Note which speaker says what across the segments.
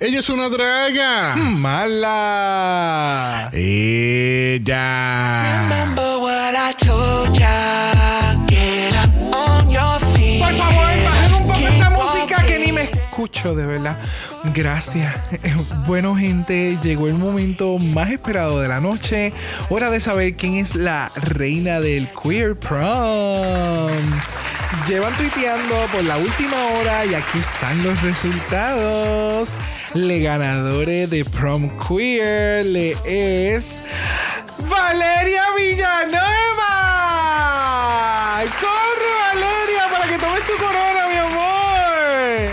Speaker 1: Ella es una draga.
Speaker 2: Mala.
Speaker 1: Ella.
Speaker 3: Remember what I told ya. Get up on your feet.
Speaker 2: Por favor, bajen un poco esa música que ni me escucho, de verdad. Gracias. Bueno, gente, llegó el momento más esperado de la noche. Hora de saber quién es la reina del Queer Prom. Llevan tuiteando por la última hora y aquí están los resultados. Le ganadores de Prom Queer le es Valeria Villanueva. ¡Corre, Valeria, para que tomes tu corona, mi amor!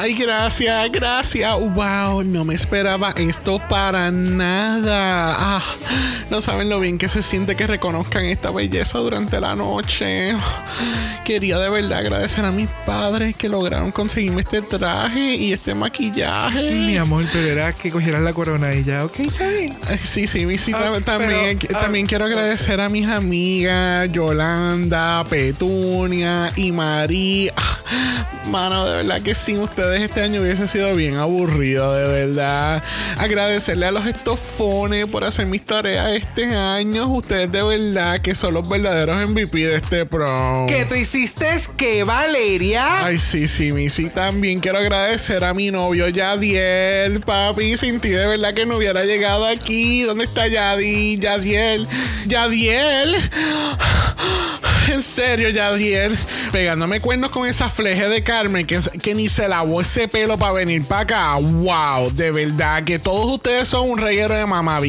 Speaker 1: Ay, gracias, gracias. Wow, no me esperaba esto para nada. Ah, no saben lo bien que se siente que reconozcan esta belleza durante la noche. Quería de verdad agradecer a mis padres que lograron conseguirme este traje y este maquillaje.
Speaker 2: Mi amor, pero era que cogieras la corona y ya, ok, está bien.
Speaker 1: Ay, Sí, sí, mi
Speaker 2: Ah,
Speaker 1: tam- también,
Speaker 2: pero, ah,
Speaker 1: también quiero agradecer a mis amigas Yolanda, Petunia y María. Ah, Mano, de verdad que sin ustedes este año hubiese sido bien aburrido, de verdad. Agradecerle a los estofones por hacer mis tareas este año. Ustedes de verdad que son los verdaderos MVP de este prom.
Speaker 2: ¿Qué tú hiciste? ¿Qué, Valeria?
Speaker 1: Ay, sí, sí, mi sí. También quiero agradecer a mi novio Yadiel, papi. Sin ti, de verdad que no hubiera llegado aquí. ¿Dónde está Yadi? Yadiel. Yadiel. En serio, Yadiel. Pegándome cuernos con esa fleje de Carmen que, que ni se ese pelo para venir para acá. Wow, de verdad que todos ustedes son un reguero de mamá.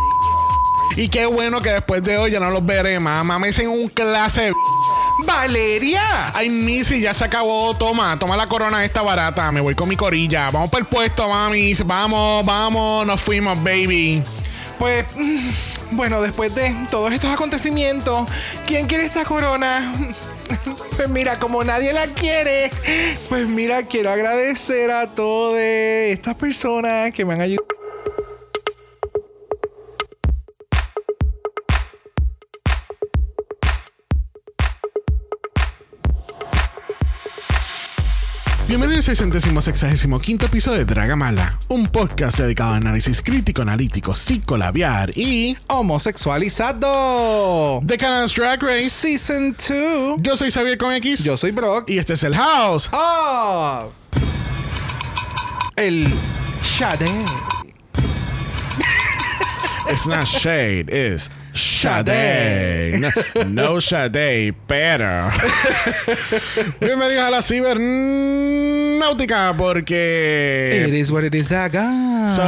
Speaker 1: Y qué bueno que después de hoy ya no los veré más. Mames en un clase de
Speaker 2: ¡Valeria!
Speaker 1: Ay, Missy, ya se acabó. Toma, toma la corona esta barata. Me voy con mi corilla. Vamos para el puesto, mami. Vamos, vamos. Nos fuimos, baby.
Speaker 2: Pues, mm, bueno, después de todos estos acontecimientos, ¿quién quiere esta corona? Pues mira, como nadie la quiere, pues mira, quiero agradecer a todas estas personas que me han ayudado.
Speaker 1: Bienvenidos al centésimo sexagésimo quinto episodio de Dragamala, un podcast dedicado a análisis crítico, analítico, psicolabiar y
Speaker 2: Homosexualizado.
Speaker 1: de Canada's Drag Race.
Speaker 2: Season 2.
Speaker 1: Yo soy Xavier con X
Speaker 2: Yo soy Brock.
Speaker 1: y este es el House.
Speaker 2: ¡Oh! El Shade.
Speaker 1: It's not shade, it's Shade. No, Shade, pero. Bienvenidos a la cibernáutica porque.
Speaker 2: It is what it is that God.
Speaker 1: So,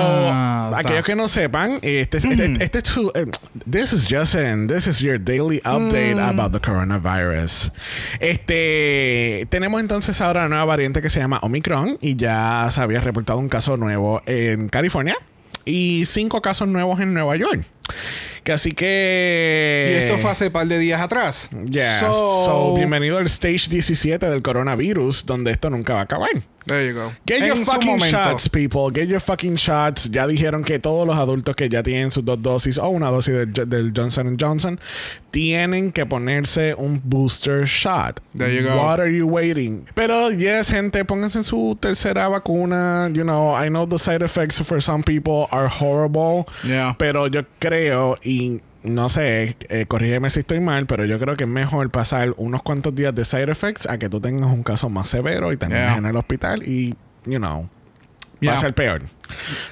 Speaker 1: aquellos que no sepan, este, este, este es su- eh, this is Justin. This is your daily update about the coronavirus. Este, tenemos entonces ahora una nueva variante que se llama Omicron y ya se había reportado un caso nuevo en California y cinco casos nuevos en Nueva York. Que así que
Speaker 2: Y esto fue hace un par de días atrás.
Speaker 1: Yeah.
Speaker 2: So,
Speaker 1: So, bienvenido al stage 17 del coronavirus, donde esto nunca va a acabar.
Speaker 2: There you go.
Speaker 1: Get
Speaker 2: En
Speaker 1: your fucking shots, people. Get your fucking shots. Ya dijeron que todos los adultos que ya tienen sus dos dosis o una dosis del, del Johnson Johnson tienen que ponerse un booster shot.
Speaker 2: There you go.
Speaker 1: What are you waiting? Pero yes, gente, pónganse su tercera vacuna. You know, I know the side effects for some people are horrible.
Speaker 2: Yeah.
Speaker 1: Pero yo creo y no sé, eh, corrígeme si estoy mal, pero yo creo que es mejor pasar unos cuantos días de side effects a que tú tengas un caso más severo y termines
Speaker 2: Yeah.
Speaker 1: en el hospital y, you know, va
Speaker 2: Yeah.
Speaker 1: a ser peor.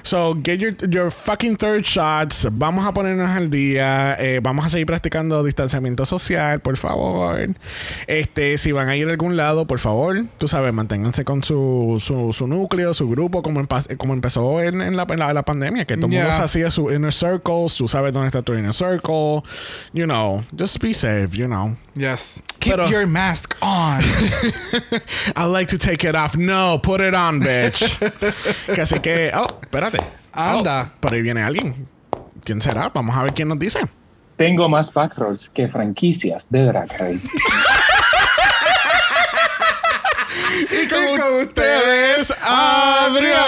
Speaker 1: So, get your, your fucking third shots. Vamos a ponernos al día. Eh, vamos a seguir practicando distanciamiento social, por favor. Este, si van a ir a algún lado, por favor, tú sabes, manténganse con su, su, su núcleo, su grupo, como, como empezó en, en la, en la- la pandemia, que todo el mundo
Speaker 2: Yeah.
Speaker 1: se hacía su inner circles. Tú sabes dónde está tu inner circle. You know, just be safe, you know.
Speaker 2: Yes. Keep
Speaker 1: Pero-
Speaker 2: your mask on.
Speaker 1: I like to take it off. No, put it on, bitch. que así que, oh, espérate.
Speaker 2: Anda.
Speaker 1: Oh, por ahí viene alguien. ¿Quién será? Vamos a ver quién nos dice.
Speaker 4: Tengo más backrolls que franquicias de Drag Race.
Speaker 1: Y con, ustedes, Adrián.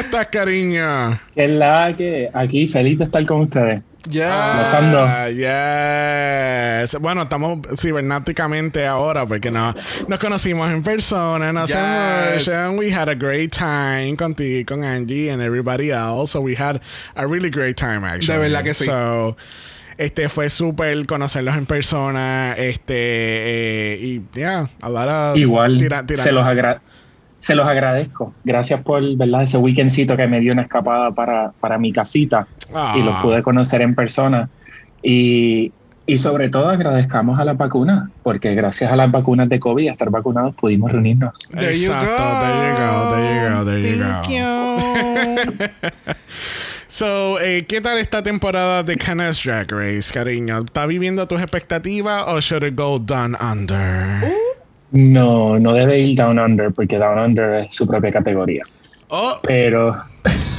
Speaker 1: ¿Cómo estás, cariño?
Speaker 4: Que es la que aquí feliz de estar con ustedes.
Speaker 2: Ya.
Speaker 4: Gozando.
Speaker 1: Ah, yes. Bueno, estamos cibernáticamente ahora porque no, nos conocimos en persona, no hace
Speaker 2: Yes.
Speaker 1: and we had a great time contigo, con Angie and everybody else. So we had a really great time actually.
Speaker 2: De verdad que sí.
Speaker 1: So, este fue súper conocerlos en persona, este eh, y yeah, a lot of
Speaker 4: Igual,
Speaker 1: tira- tirando-
Speaker 4: se, los agra- se los agradezco. Gracias por ¿verdad? ese weekendcito que me dio una escapada para, para mi casita
Speaker 1: Ah.
Speaker 4: y los pude conocer en persona. Y, y sobre todo agradezcamos a las vacunas, porque gracias a las vacunas de COVID, a estar vacunados, pudimos reunirnos.
Speaker 2: There you
Speaker 1: Exacto,
Speaker 2: go.
Speaker 1: there you go, there you go, there you
Speaker 2: Thank
Speaker 1: go.
Speaker 2: you.
Speaker 1: So, eh, ¿qué tal esta temporada de Canas Drag Race, cariño? ¿Está viviendo tus expectativas o should it go down under?
Speaker 4: No, no debe ir Down Under, porque Down Under es su propia categoría.
Speaker 1: Oh,
Speaker 4: Pero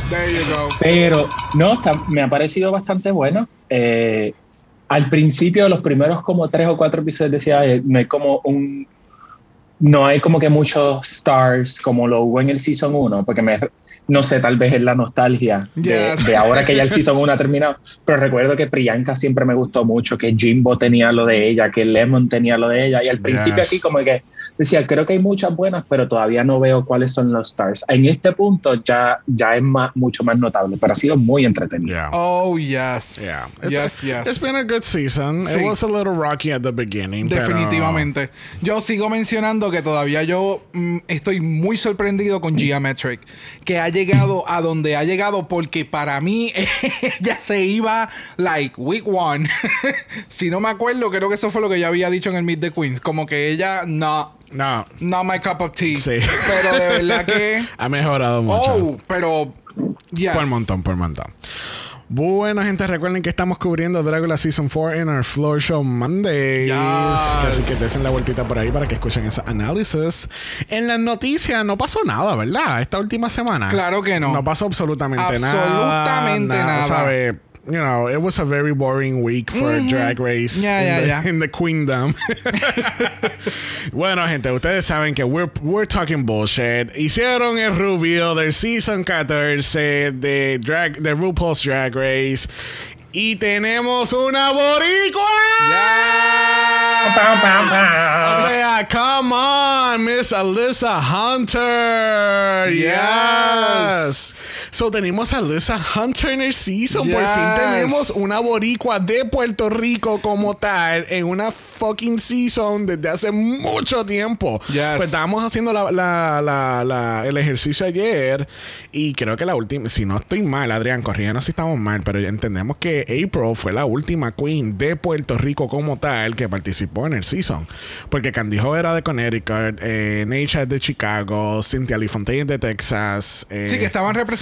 Speaker 2: There you go.
Speaker 4: Pero no, está- me ha parecido bastante bueno. Eh, al principio, los primeros como tres o cuatro episodios decía, "Ay, no hay como un... No hay como que muchos stars como lo hubo en el Season 1, porque me, no sé, tal vez es la nostalgia de,
Speaker 2: Yes.
Speaker 4: de ahora que ya el Season 1 ha terminado. Pero recuerdo que Priyanka siempre me gustó mucho, que Jimbo tenía lo de ella, que Lemon tenía lo de ella. Y al principio
Speaker 1: Yes.
Speaker 4: aquí como que decía, creo que hay muchas buenas, pero todavía no veo cuáles son los stars. En este punto ya, ya es más, mucho más notable, pero ha sido muy entretenido.
Speaker 1: yeah.
Speaker 2: Oh, yes.
Speaker 1: Yeah. It's,
Speaker 2: Yes, yes.
Speaker 1: It's been a good season.
Speaker 2: Sí.
Speaker 1: It was a little rocky at the beginning. pero-
Speaker 2: Definitivamente. Yo sigo mencionando que todavía yo mm, estoy muy sorprendido con Geometric, que ha llegado a donde ha llegado porque para mí ella se iba like week one. si no me acuerdo, creo que eso fue lo que ya había dicho en el Meet the Queens, como que ella no
Speaker 1: No.
Speaker 2: not my cup of tea.
Speaker 1: Sí.
Speaker 2: Pero de verdad que
Speaker 1: Ha mejorado mucho.
Speaker 2: oh, pero yes.
Speaker 1: Por montón, por montón. Bueno, gente, recuerden que estamos cubriendo Dragula Season 4 en our Floor Show Mondays.
Speaker 2: Yes.
Speaker 1: Así que desen la vueltita por ahí para que escuchen ese análisis. En las noticias no pasó nada, ¿verdad? Esta última semana.
Speaker 2: Claro que no.
Speaker 1: No pasó absolutamente nada.
Speaker 2: Absolutamente nada.
Speaker 1: ¿sabe? You know, it was a very boring week for mm-hmm. Drag Race
Speaker 2: Ya,
Speaker 1: in,
Speaker 2: ya,
Speaker 1: the,
Speaker 2: ya.
Speaker 1: in the Queendom. bueno, gente, ustedes saben que we're, we're talking bullshit. Hicieron el reveal del Season 14 de, drag, de RuPaul's Drag Race. Y tenemos una boricua. O sea, come on, Miss Alyssa Hunter. Yes. So tenemos a Alyssa Hunter en el season. Por fin tenemos una boricua de Puerto Rico como tal en una fucking season desde hace mucho tiempo.
Speaker 2: Yes.
Speaker 1: Pues estábamos haciendo la- la- la- la- el ejercicio ayer y creo que la última, si no estoy mal, Adrián, corríganos si estamos mal, pero entendemos que April fue la última queen de Puerto Rico como tal que participó en el season. Porque Candy Ho era de Connecticut, eh, es de Chicago, Cynthia Lee Fontaine es de Texas. eh,
Speaker 2: Sí, que estaban representando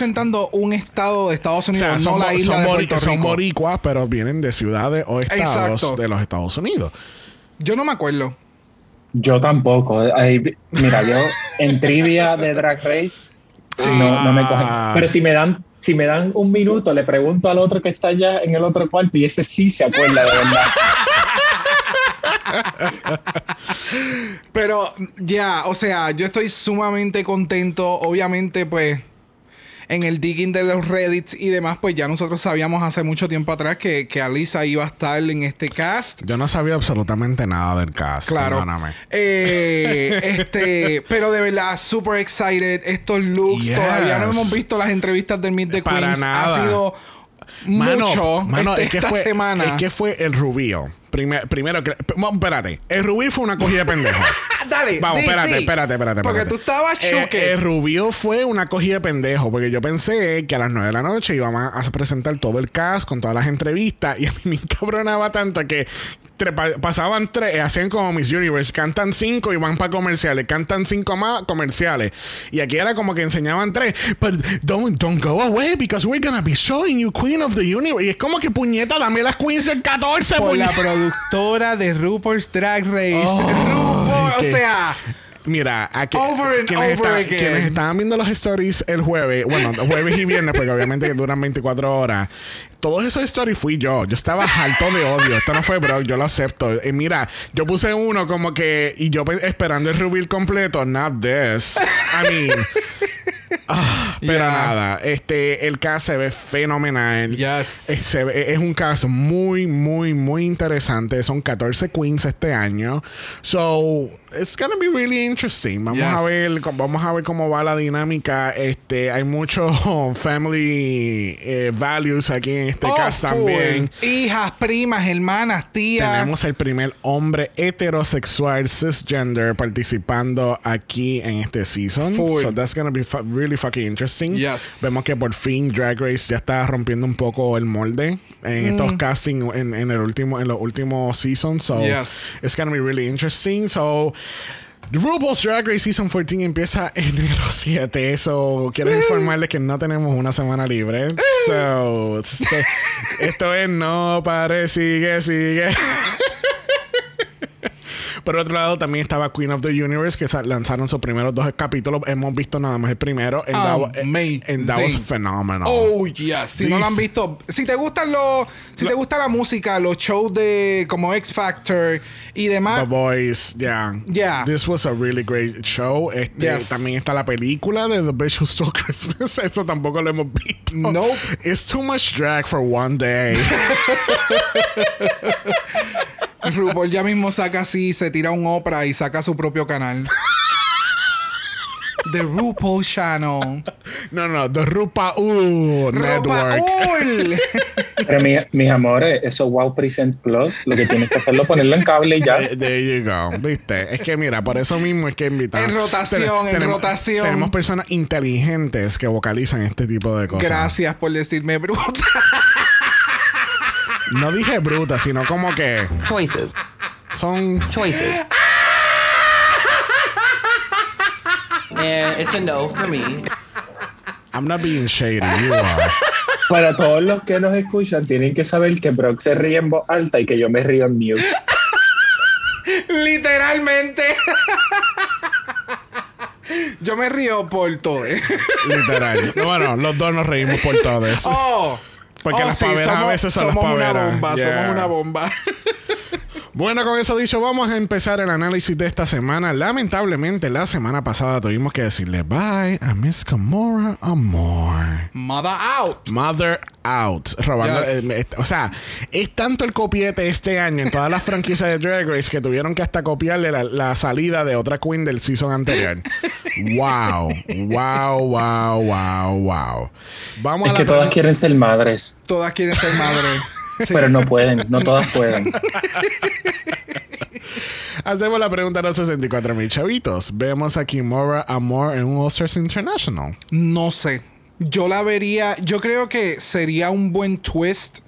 Speaker 2: un estado de Estados
Speaker 1: o
Speaker 2: Unidos,
Speaker 1: sea,
Speaker 2: no
Speaker 1: son,
Speaker 2: la isla
Speaker 1: son
Speaker 2: de Puerto
Speaker 1: son
Speaker 2: Rico.
Speaker 1: boricuas, pero vienen de ciudades o estados
Speaker 2: Exacto.
Speaker 1: de los Estados Unidos.
Speaker 2: Yo no me acuerdo.
Speaker 4: Yo tampoco. Mira, yo en trivia de Drag Race no, no me cogen.
Speaker 1: Ah.
Speaker 4: Pero si me dan si me dan un minuto, le pregunto al otro que está allá en el otro cuarto y ese sí se acuerda de verdad.
Speaker 2: Pero ya, o sea, yo estoy sumamente contento. Obviamente, pues, en el digging de los Reddits y demás, pues ya nosotros sabíamos hace mucho tiempo atrás que, que Alisa iba a estar en este cast.
Speaker 1: Yo no sabía absolutamente nada del cast.
Speaker 2: Claro.
Speaker 1: Perdóname.
Speaker 2: Eh, este, pero de verdad, super excited. Estos looks,
Speaker 1: Yes.
Speaker 2: todavía no hemos visto las entrevistas del Meet the
Speaker 1: Para
Speaker 2: Queens.
Speaker 1: nada.
Speaker 2: Ha sido
Speaker 1: Mano,
Speaker 2: mucho
Speaker 1: mano,
Speaker 2: este-
Speaker 1: es que
Speaker 2: esta
Speaker 1: fue,
Speaker 2: semana.
Speaker 1: Es que fue el rubio. Primer- primero que. Vamos, espérate. El rubio fue una cogida de pendejo.
Speaker 2: Dale,
Speaker 1: Vamos, espérate, espérate, espérate,
Speaker 2: Porque tú estabas
Speaker 1: Eh,
Speaker 2: choque.
Speaker 1: el rubio fue una cogida de pendejo. Porque yo pensé que a las 9 de la noche íbamos a a presentar todo el cast con todas las entrevistas. Y a mí me encabronaba tanto que tre- pasaban tres, eh, hacían como Miss Universe, cantan cinco y van para comerciales, cantan cinco más comerciales. Y aquí era como que enseñaban tres. But don't, don't go away because we're gonna be showing you Queen of the Universe. Y es como que puñeta, dame las Queens del 14,
Speaker 2: por la
Speaker 1: puñeta.
Speaker 2: productora de RuPaul's Drag Race.
Speaker 1: Oh,
Speaker 2: RuPaul, o sea,
Speaker 1: Mira, aquí,
Speaker 2: Over and
Speaker 1: quienes,
Speaker 2: over
Speaker 1: está-
Speaker 2: again.
Speaker 1: quienes estaban viendo los stories el jueves, bueno, jueves y viernes, porque obviamente duran 24 horas. Todos esos stories fui yo. Yo estaba harto de odio. Esto no fue bro, yo lo acepto. Y mira, yo puse uno como que, y yo pe- esperando el reveal completo, not this. I mean. Pero
Speaker 2: Yeah.
Speaker 1: nada, este, el cast se ve fenomenal.
Speaker 2: Yes.
Speaker 1: Es, se ve- es un caso muy, muy, muy interesante. Son 14 queens este año. So, it's gonna be really interesting. Vamos
Speaker 2: Yes.
Speaker 1: a ver, vamos a ver cómo va la dinámica. Este, hay muchos family eh, values aquí en este
Speaker 2: Oh, full.
Speaker 1: también.
Speaker 2: Hijas, primas, hermanas, tías.
Speaker 1: Tenemos el primer hombre heterosexual cisgender participando aquí en este season.
Speaker 2: Full.
Speaker 1: So that's gonna be fu- really fucking interesting.
Speaker 2: Yes.
Speaker 1: Vemos que por fin Drag Race ya está rompiendo un poco el molde en
Speaker 2: Mm.
Speaker 1: estos castings en, en el último en los últimos seasons. So
Speaker 2: Yes.
Speaker 1: it's gonna be really interesting. So RuPaul's Drag Race Season 14 empieza enero 7. So, quiero informarles que no tenemos una semana libre. So, so, esto es no pare, sigue, sigue. Por otro lado, también estaba Queen of the Universe, que lanzaron sus primeros dos capítulos. Hemos visto nada más el primero. And that, wa-
Speaker 2: Amazing.
Speaker 1: and that was phenomenal.
Speaker 2: Oh, yes. Si no lo han visto, si te gustan los, si te gusta la música, los shows de como X Factor y demás,
Speaker 1: The Boys, yeah.
Speaker 2: Yeah.
Speaker 1: This was a really great show. Este,
Speaker 2: Yes.
Speaker 1: También está la película de The Bitch Who Stole Christmas. Eso tampoco lo hemos visto.
Speaker 2: Nope.
Speaker 1: It's too much drag for one day.
Speaker 2: RuPaul ya mismo saca así, se tira un Oprah y saca su propio canal. The RuPaul Channel.
Speaker 1: no, no, The Rupa U Network.
Speaker 2: RuPaul.
Speaker 4: Pero mi- mis amores, eso Wow Presents Plus, lo que tienes que hacerlo es ponerlo en cable y ya.
Speaker 1: There you go. ¿Viste? Es que mira, por eso mismo es que invitamos.
Speaker 2: En rotación, en
Speaker 1: tenemos,
Speaker 2: rotación.
Speaker 1: Tenemos personas inteligentes que vocalizan este tipo de cosas.
Speaker 2: Gracias por decirme bruta.
Speaker 1: No dije bruta, sino como que
Speaker 5: Choices.
Speaker 1: son.
Speaker 5: Choices. and it's a no for me.
Speaker 1: I'm not being shady, you are.
Speaker 4: Para todos los que nos escuchan, tienen que saber que Brock se ríe en voz alta y que yo me río en mute.
Speaker 2: Literalmente. Yo me río por todo. ¿eh?
Speaker 1: Literal. Bueno, los dos nos reímos por todo eso.
Speaker 2: Oh.
Speaker 1: Porque
Speaker 2: Oh,
Speaker 1: las
Speaker 2: sí,
Speaker 1: paveras a veces son las
Speaker 2: somos
Speaker 1: paveras.
Speaker 2: una bomba,
Speaker 1: Yeah.
Speaker 2: somos una bomba.
Speaker 1: Bueno, con eso dicho, vamos a empezar el análisis de esta semana. Lamentablemente, la semana pasada tuvimos que decirle bye a Miss Camora Amor.
Speaker 2: Mother out.
Speaker 1: Mother Out. Robando.
Speaker 2: Yes.
Speaker 1: eh, eh, o sea, es tanto el copiete este año en todas las franquicias de Drag Race que tuvieron que hasta copiarle la, la salida de otra queen del season anterior. wow. Wow, wow, wow, wow. Vamos
Speaker 4: Es
Speaker 1: a
Speaker 4: que
Speaker 1: la
Speaker 4: todas quieren ser madres,
Speaker 2: Todas quieren ser madres. Sí.
Speaker 4: pero no pueden, no todas pueden.
Speaker 1: Hacemos la pregunta a los 64 mil chavitos. Vemos a Kimora Amor en un All International.
Speaker 2: No sé. Yo la vería. Yo creo que sería un buen twist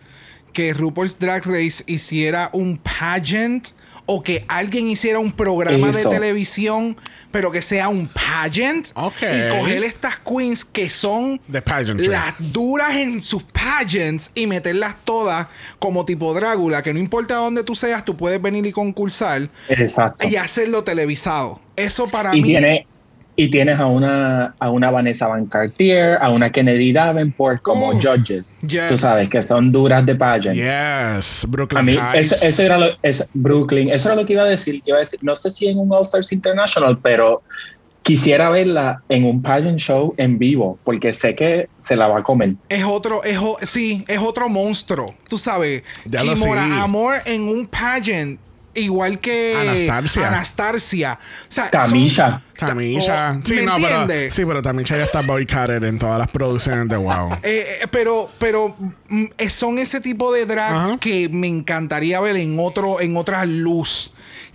Speaker 2: que RuPaul's Drag Race hiciera un pageant o que alguien hiciera un programa
Speaker 4: Eso.
Speaker 2: de televisión, pero que sea un pageant. Y coger estas queens que son
Speaker 1: The
Speaker 2: las duras en sus pageants y meterlas todas como tipo Drácula, que no importa dónde tú seas, tú puedes venir y concursar
Speaker 4: Exacto.
Speaker 2: y hacerlo televisado. Eso para
Speaker 4: Y,
Speaker 2: mí.
Speaker 4: tiene, y tienes a una, a una Vanessa Van Cartier, a una Kennedy Davenport como
Speaker 2: Oh,
Speaker 4: judges.
Speaker 2: yes.
Speaker 4: Tú sabes que son duras de pageant.
Speaker 1: Yes. Brooklyn
Speaker 4: A mí, eso, eso era lo, eso- Brooklyn, eso era lo que iba a decir. Iba a decir, no sé si en un All Stars International, pero quisiera verla en un pageant show en vivo, porque sé que se la va a comer.
Speaker 2: Es otro, es, sí, es otro monstruo. Tú sabes.
Speaker 1: Ya lo
Speaker 2: Kimora
Speaker 1: sé.
Speaker 2: Amor en un pageant. Igual que
Speaker 1: Anastasia.
Speaker 2: Anastasia. O sea, son-
Speaker 4: Tamisha.
Speaker 1: Tamisha.
Speaker 2: Oh,
Speaker 1: sí,
Speaker 2: ¿me
Speaker 1: no, pero,
Speaker 2: entiendes?
Speaker 1: sí, pero Tamisha ya está boycotted en todas las producciones de WoW.
Speaker 2: Eh, eh, pero, pero mm, eh, son ese tipo de drag que me encantaría ver en otro, en otra luz.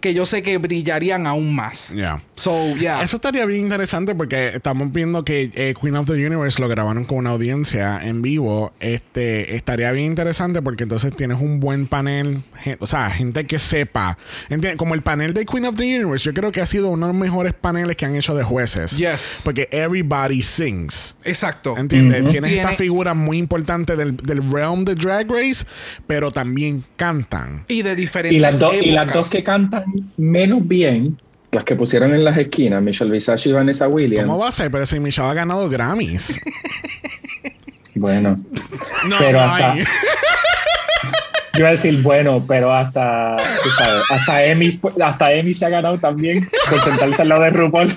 Speaker 2: Que yo sé que brillarían aún más.
Speaker 1: Yeah.
Speaker 2: So, yeah.
Speaker 1: Eso estaría bien interesante porque estamos viendo que eh, Queen of the Universe lo grabaron con una audiencia en vivo. Este estaría bien interesante porque entonces tienes un buen panel, o sea, gente que sepa. ¿Entiendes? Como el panel de Queen of the Universe, yo creo que ha sido uno de los mejores paneles que han hecho de jueces.
Speaker 2: Yes.
Speaker 1: Porque everybody sings.
Speaker 2: Exacto.
Speaker 1: ¿Entiendes? Tienes esta
Speaker 2: Tiene-
Speaker 1: figura muy importante del, del realm de Drag Race, pero también cantan.
Speaker 2: Y de diferentes
Speaker 4: Y las, dos y las dos que cantan menos bien, las que pusieron en las esquinas, Michelle Visage y Vanessa Williams.
Speaker 1: ¿Cómo va a ser? Pero si Michelle ha ganado Grammys.
Speaker 4: Bueno,
Speaker 1: No,
Speaker 4: Pero
Speaker 1: no
Speaker 4: hasta-
Speaker 1: hay.
Speaker 4: yo iba a decir bueno, pero hasta, tú sabes, hasta Emmy, hasta Emmy se ha ganado también por sentarse al lado de RuPaul.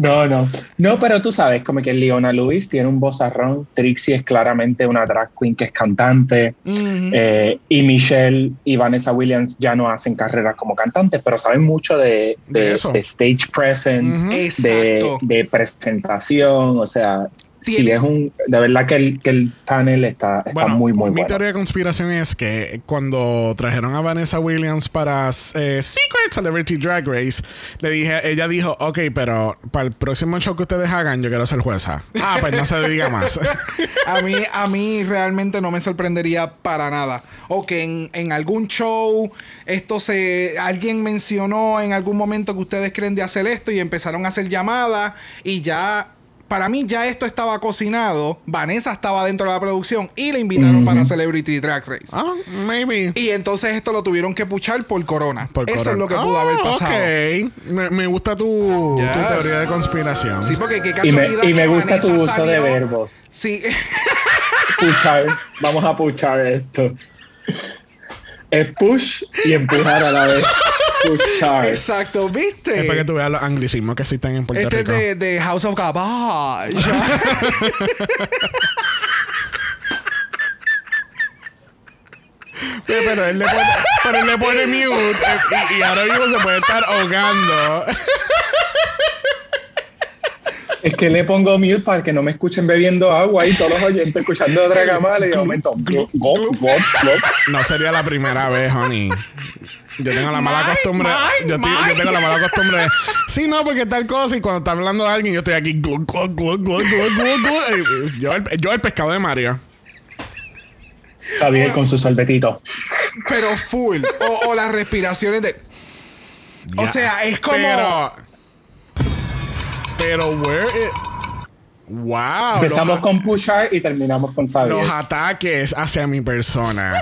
Speaker 4: No, no. No, pero tú sabes, como que Leona Lewis tiene un vozarrón, Trixie es claramente una drag queen que es cantante, eh, y Michelle y Vanessa Williams ya no hacen carreras como cantantes, pero saben mucho de, de-
Speaker 1: De eso.
Speaker 4: de stage presence, de, de presentación, o sea, sí es un, de verdad que el, que el panel está, está
Speaker 1: Bueno,
Speaker 4: muy, muy
Speaker 1: mi
Speaker 4: bueno.
Speaker 1: teoría de conspiración es que cuando trajeron a Vanessa Williams para eh, Secret Celebrity Drag Race, le dije, ella dijo, ok, pero para el próximo show que ustedes hagan, yo quiero ser jueza. Ah, pues no se diga más.
Speaker 2: A mí, a mí realmente no me sorprendería para nada. O que en, en algún show, esto se. Alguien mencionó en algún momento que ustedes creen de hacer esto y empezaron a hacer llamadas y ya. Para mí ya esto estaba cocinado. Vanessa estaba dentro de la producción y le invitaron para Celebrity Drag Race.
Speaker 1: Ah, maybe.
Speaker 2: Y entonces esto lo tuvieron que puchar por corona.
Speaker 1: Por
Speaker 2: Eso
Speaker 1: corona.
Speaker 2: es lo que pudo
Speaker 1: Ah,
Speaker 2: haber pasado.
Speaker 1: Ok. Me, me gusta tu, tu teoría de conspiración.
Speaker 2: Sí, porque qué
Speaker 4: Y me,
Speaker 2: casualidad
Speaker 4: y me
Speaker 2: que
Speaker 4: gusta tu
Speaker 2: Vanessa
Speaker 4: uso de
Speaker 2: salió-
Speaker 4: verbos.
Speaker 2: Sí.
Speaker 4: Puchar. Vamos a puchar esto. Es push y empujar a la vez. Puchar.
Speaker 2: Exacto, ¿viste?
Speaker 1: Es para que tú veas los anglicismos que existen en Puerto
Speaker 2: Este es
Speaker 1: Rico.
Speaker 2: de, de House of Garbage.
Speaker 1: Sí, pero él le pone, pero él le pone mute y, y ahora mismo se puede estar ahogando.
Speaker 4: Es que le pongo mute para que no me escuchen bebiendo agua y todos los oyentes escuchando otra gamala y de momento. glop, glop, glop, glop.
Speaker 1: No sería la primera vez, honey. Yo tengo la mala costumbre.
Speaker 2: Mike,
Speaker 1: yo, estoy- yo
Speaker 2: Mike.
Speaker 1: tengo la mala costumbre. de, Sí, no, porque tal cosa. Y cuando está hablando de alguien, yo estoy aquí. glu, glu, glu, glu, glu, glu, glu, Yo, el, yo el pescado de Mario.
Speaker 4: Javier con su sorbetito.
Speaker 2: Pero full. O, o las respiraciones de. O sea, es como.
Speaker 1: Pero. Pero, where it- Wow.
Speaker 4: Empezamos
Speaker 1: los,
Speaker 4: con pushar y terminamos con Javier.
Speaker 1: los ataques hacia mi persona.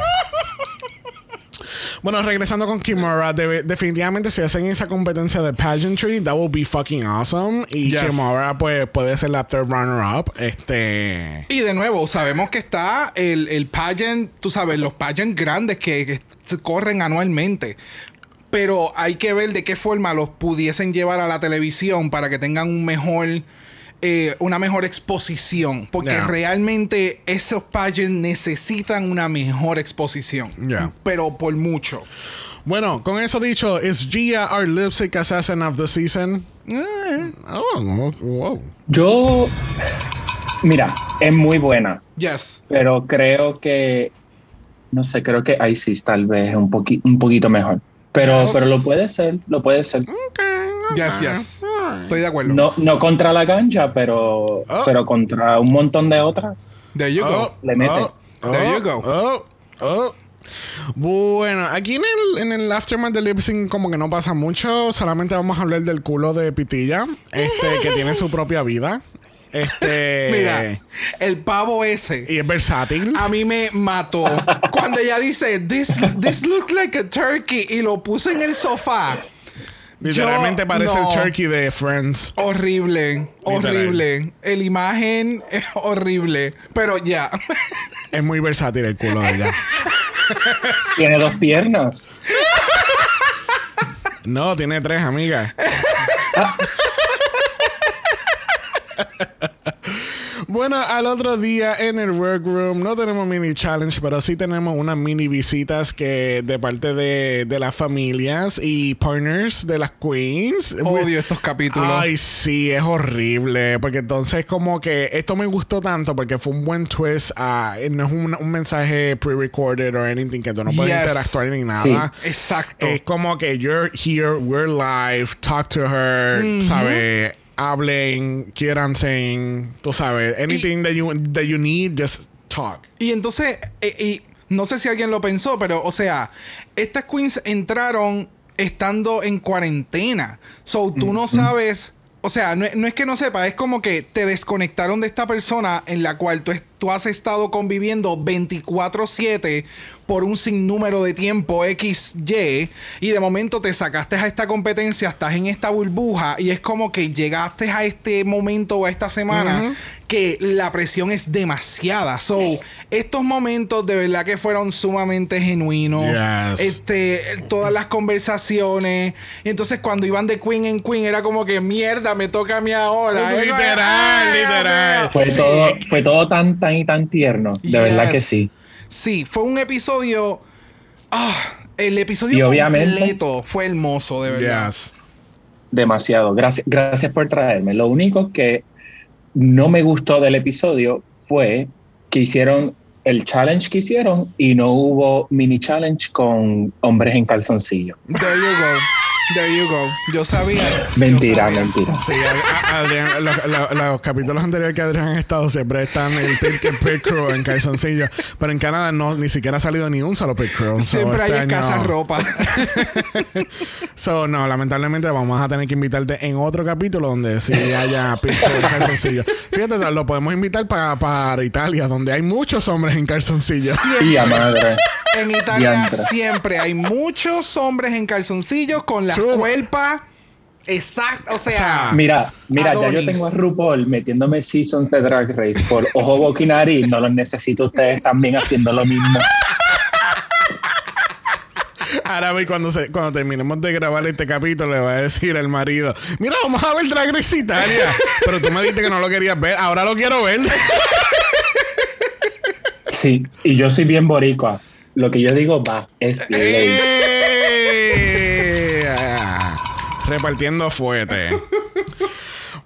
Speaker 1: Bueno, regresando con Kimura, de- definitivamente si hacen esa competencia de pageantry, that will be fucking awesome. Y
Speaker 2: Yes.
Speaker 1: Kimura, pues, puede ser la third runner-up. Este.
Speaker 2: Y de nuevo, sabemos que está el, el pageant, tú sabes, los pageant grandes que, corren anualmente. Pero hay que ver de qué forma los pudiesen llevar a la televisión para que tengan un mejor, eh, una mejor exposición. Porque
Speaker 1: Yeah.
Speaker 2: realmente esos pageants necesitan una mejor exposición.
Speaker 1: Yeah.
Speaker 2: Pero por mucho.
Speaker 1: Bueno, con eso dicho, ¿is Gia our lipstick assassin of the season?
Speaker 2: Eh.
Speaker 1: Oh, wow, wow.
Speaker 4: Yo. Mira, es muy buena,
Speaker 2: Yes.
Speaker 4: pero creo que. No sé, creo que Isis tal vez es un, poqui- un poquito mejor. Pero,
Speaker 2: Yes.
Speaker 4: pero lo puede ser, lo puede ser.
Speaker 2: Yes, yes. Estoy de acuerdo.
Speaker 4: No, no contra la ganja, pero,
Speaker 1: Oh.
Speaker 4: pero contra un montón de otras.
Speaker 2: There you go.
Speaker 1: Oh,
Speaker 4: Le mete.
Speaker 1: oh,
Speaker 2: There
Speaker 1: oh,
Speaker 2: you go.
Speaker 1: oh, oh. Bueno, aquí en el, en el aftermath de lip sync como que no pasa mucho. Solamente vamos a hablar del culo de Pitilla, este que tiene su propia vida. Este.
Speaker 2: Mira, el pavo ese.
Speaker 1: Y es versátil.
Speaker 2: A mí me mató cuando ella dice this, this looks like a turkey y lo puse en el sofá.
Speaker 1: Literalmente
Speaker 2: yo-
Speaker 1: parece
Speaker 2: no.
Speaker 1: el turkey de Friends.
Speaker 2: Horrible, horrible. El imagen es horrible, pero ya.
Speaker 1: Es muy versátil el culo de ella.
Speaker 4: Tiene dos piernas.
Speaker 1: No, tiene tres, amigas. Bueno, al otro día en el workroom no tenemos mini challenge, pero sí tenemos unas mini visitas que de parte de, de las familias y partners de las queens.
Speaker 2: Odio estos capítulos.
Speaker 1: Ay, sí, es horrible. Porque entonces, como que esto me gustó tanto porque fue un buen twist. a- no es un, un mensaje pre-recorded o anything que tú no puedes
Speaker 2: Yes.
Speaker 1: interactuar ni nada.
Speaker 4: Sí.
Speaker 2: Exacto.
Speaker 1: Es como que you're here, we're live, talk to her, ¿sabes? Hablen, quieranse, tú sabes, anything that, you, that you need, just talk.
Speaker 2: Y entonces, eh, y no sé si alguien lo pensó, pero, o sea, estas queens entraron estando en cuarentena. So, tú no sabes. O sea, no, no es que no sepas, es como que te desconectaron de esta persona en la cual tú, tú has estado conviviendo 24/7 por un sinnúmero de tiempo XY y de momento te sacaste a esta competencia, estás en esta burbuja y es como que llegaste a este momento o a esta semana que la presión es demasiada. So, estos momentos de verdad que fueron sumamente genuinos.
Speaker 1: Yes.
Speaker 2: Este, todas las conversaciones. Y entonces cuando iban de Queen en Queen era como que mierda, me toca a mí ahora.
Speaker 1: Literal,
Speaker 2: "Ay, Dios
Speaker 1: literal.
Speaker 2: mío".
Speaker 4: Fue,
Speaker 2: Sí.
Speaker 4: todo, fue todo tan, tan y tan tierno. De verdad que sí.
Speaker 2: Sí, fue un episodio. Ah, el episodio
Speaker 4: Y
Speaker 2: completo fue hermoso, de verdad.
Speaker 1: Yes.
Speaker 4: Demasiado. Gracias, gracias por traerme. Lo único que no me gustó del episodio fue que hicieron el challenge que hicieron y no hubo mini challenge con hombres en calzoncillo.
Speaker 2: There you go. There you go. Yo sabía.
Speaker 4: Mentira,
Speaker 2: yo sabía.
Speaker 4: mentira.
Speaker 1: Sí, a- a- Adrián, los, los- los capítulos anteriores que Adrián ha estado siempre están el pit, crew en calzoncillo. Pero en Canadá no, ni siquiera ha salido ni un solo pit crew. So,
Speaker 2: Siempre hay
Speaker 1: este
Speaker 2: escasa ropa.
Speaker 1: So, no, lamentablemente vamos a tener que invitarte en otro capítulo donde sí haya pit crew en calzoncillo. Fíjate, lo podemos invitar para, para Italia, donde hay muchos hombres en calzoncillo.
Speaker 4: A madre.
Speaker 2: En Italia siempre hay muchos hombres en calzoncillos con la
Speaker 1: True.
Speaker 2: cuerpa exacta. O sea,
Speaker 1: sea,
Speaker 4: Mira, mira, ya yo tengo a RuPaul metiéndome seasons de Drag Race por ojo, boca y nariz. No los necesito ustedes también haciendo lo mismo.
Speaker 1: Ahora ve cuando, se, cuando terminemos de grabar este capítulo le va a decir al marido, mira, vamos a ver Drag Race Italia. Pero tú me dijiste que no lo querías ver, ahora lo quiero ver.
Speaker 4: Sí, y yo soy bien boricua. Lo que yo digo va, es ley.
Speaker 1: Repartiendo fuerte.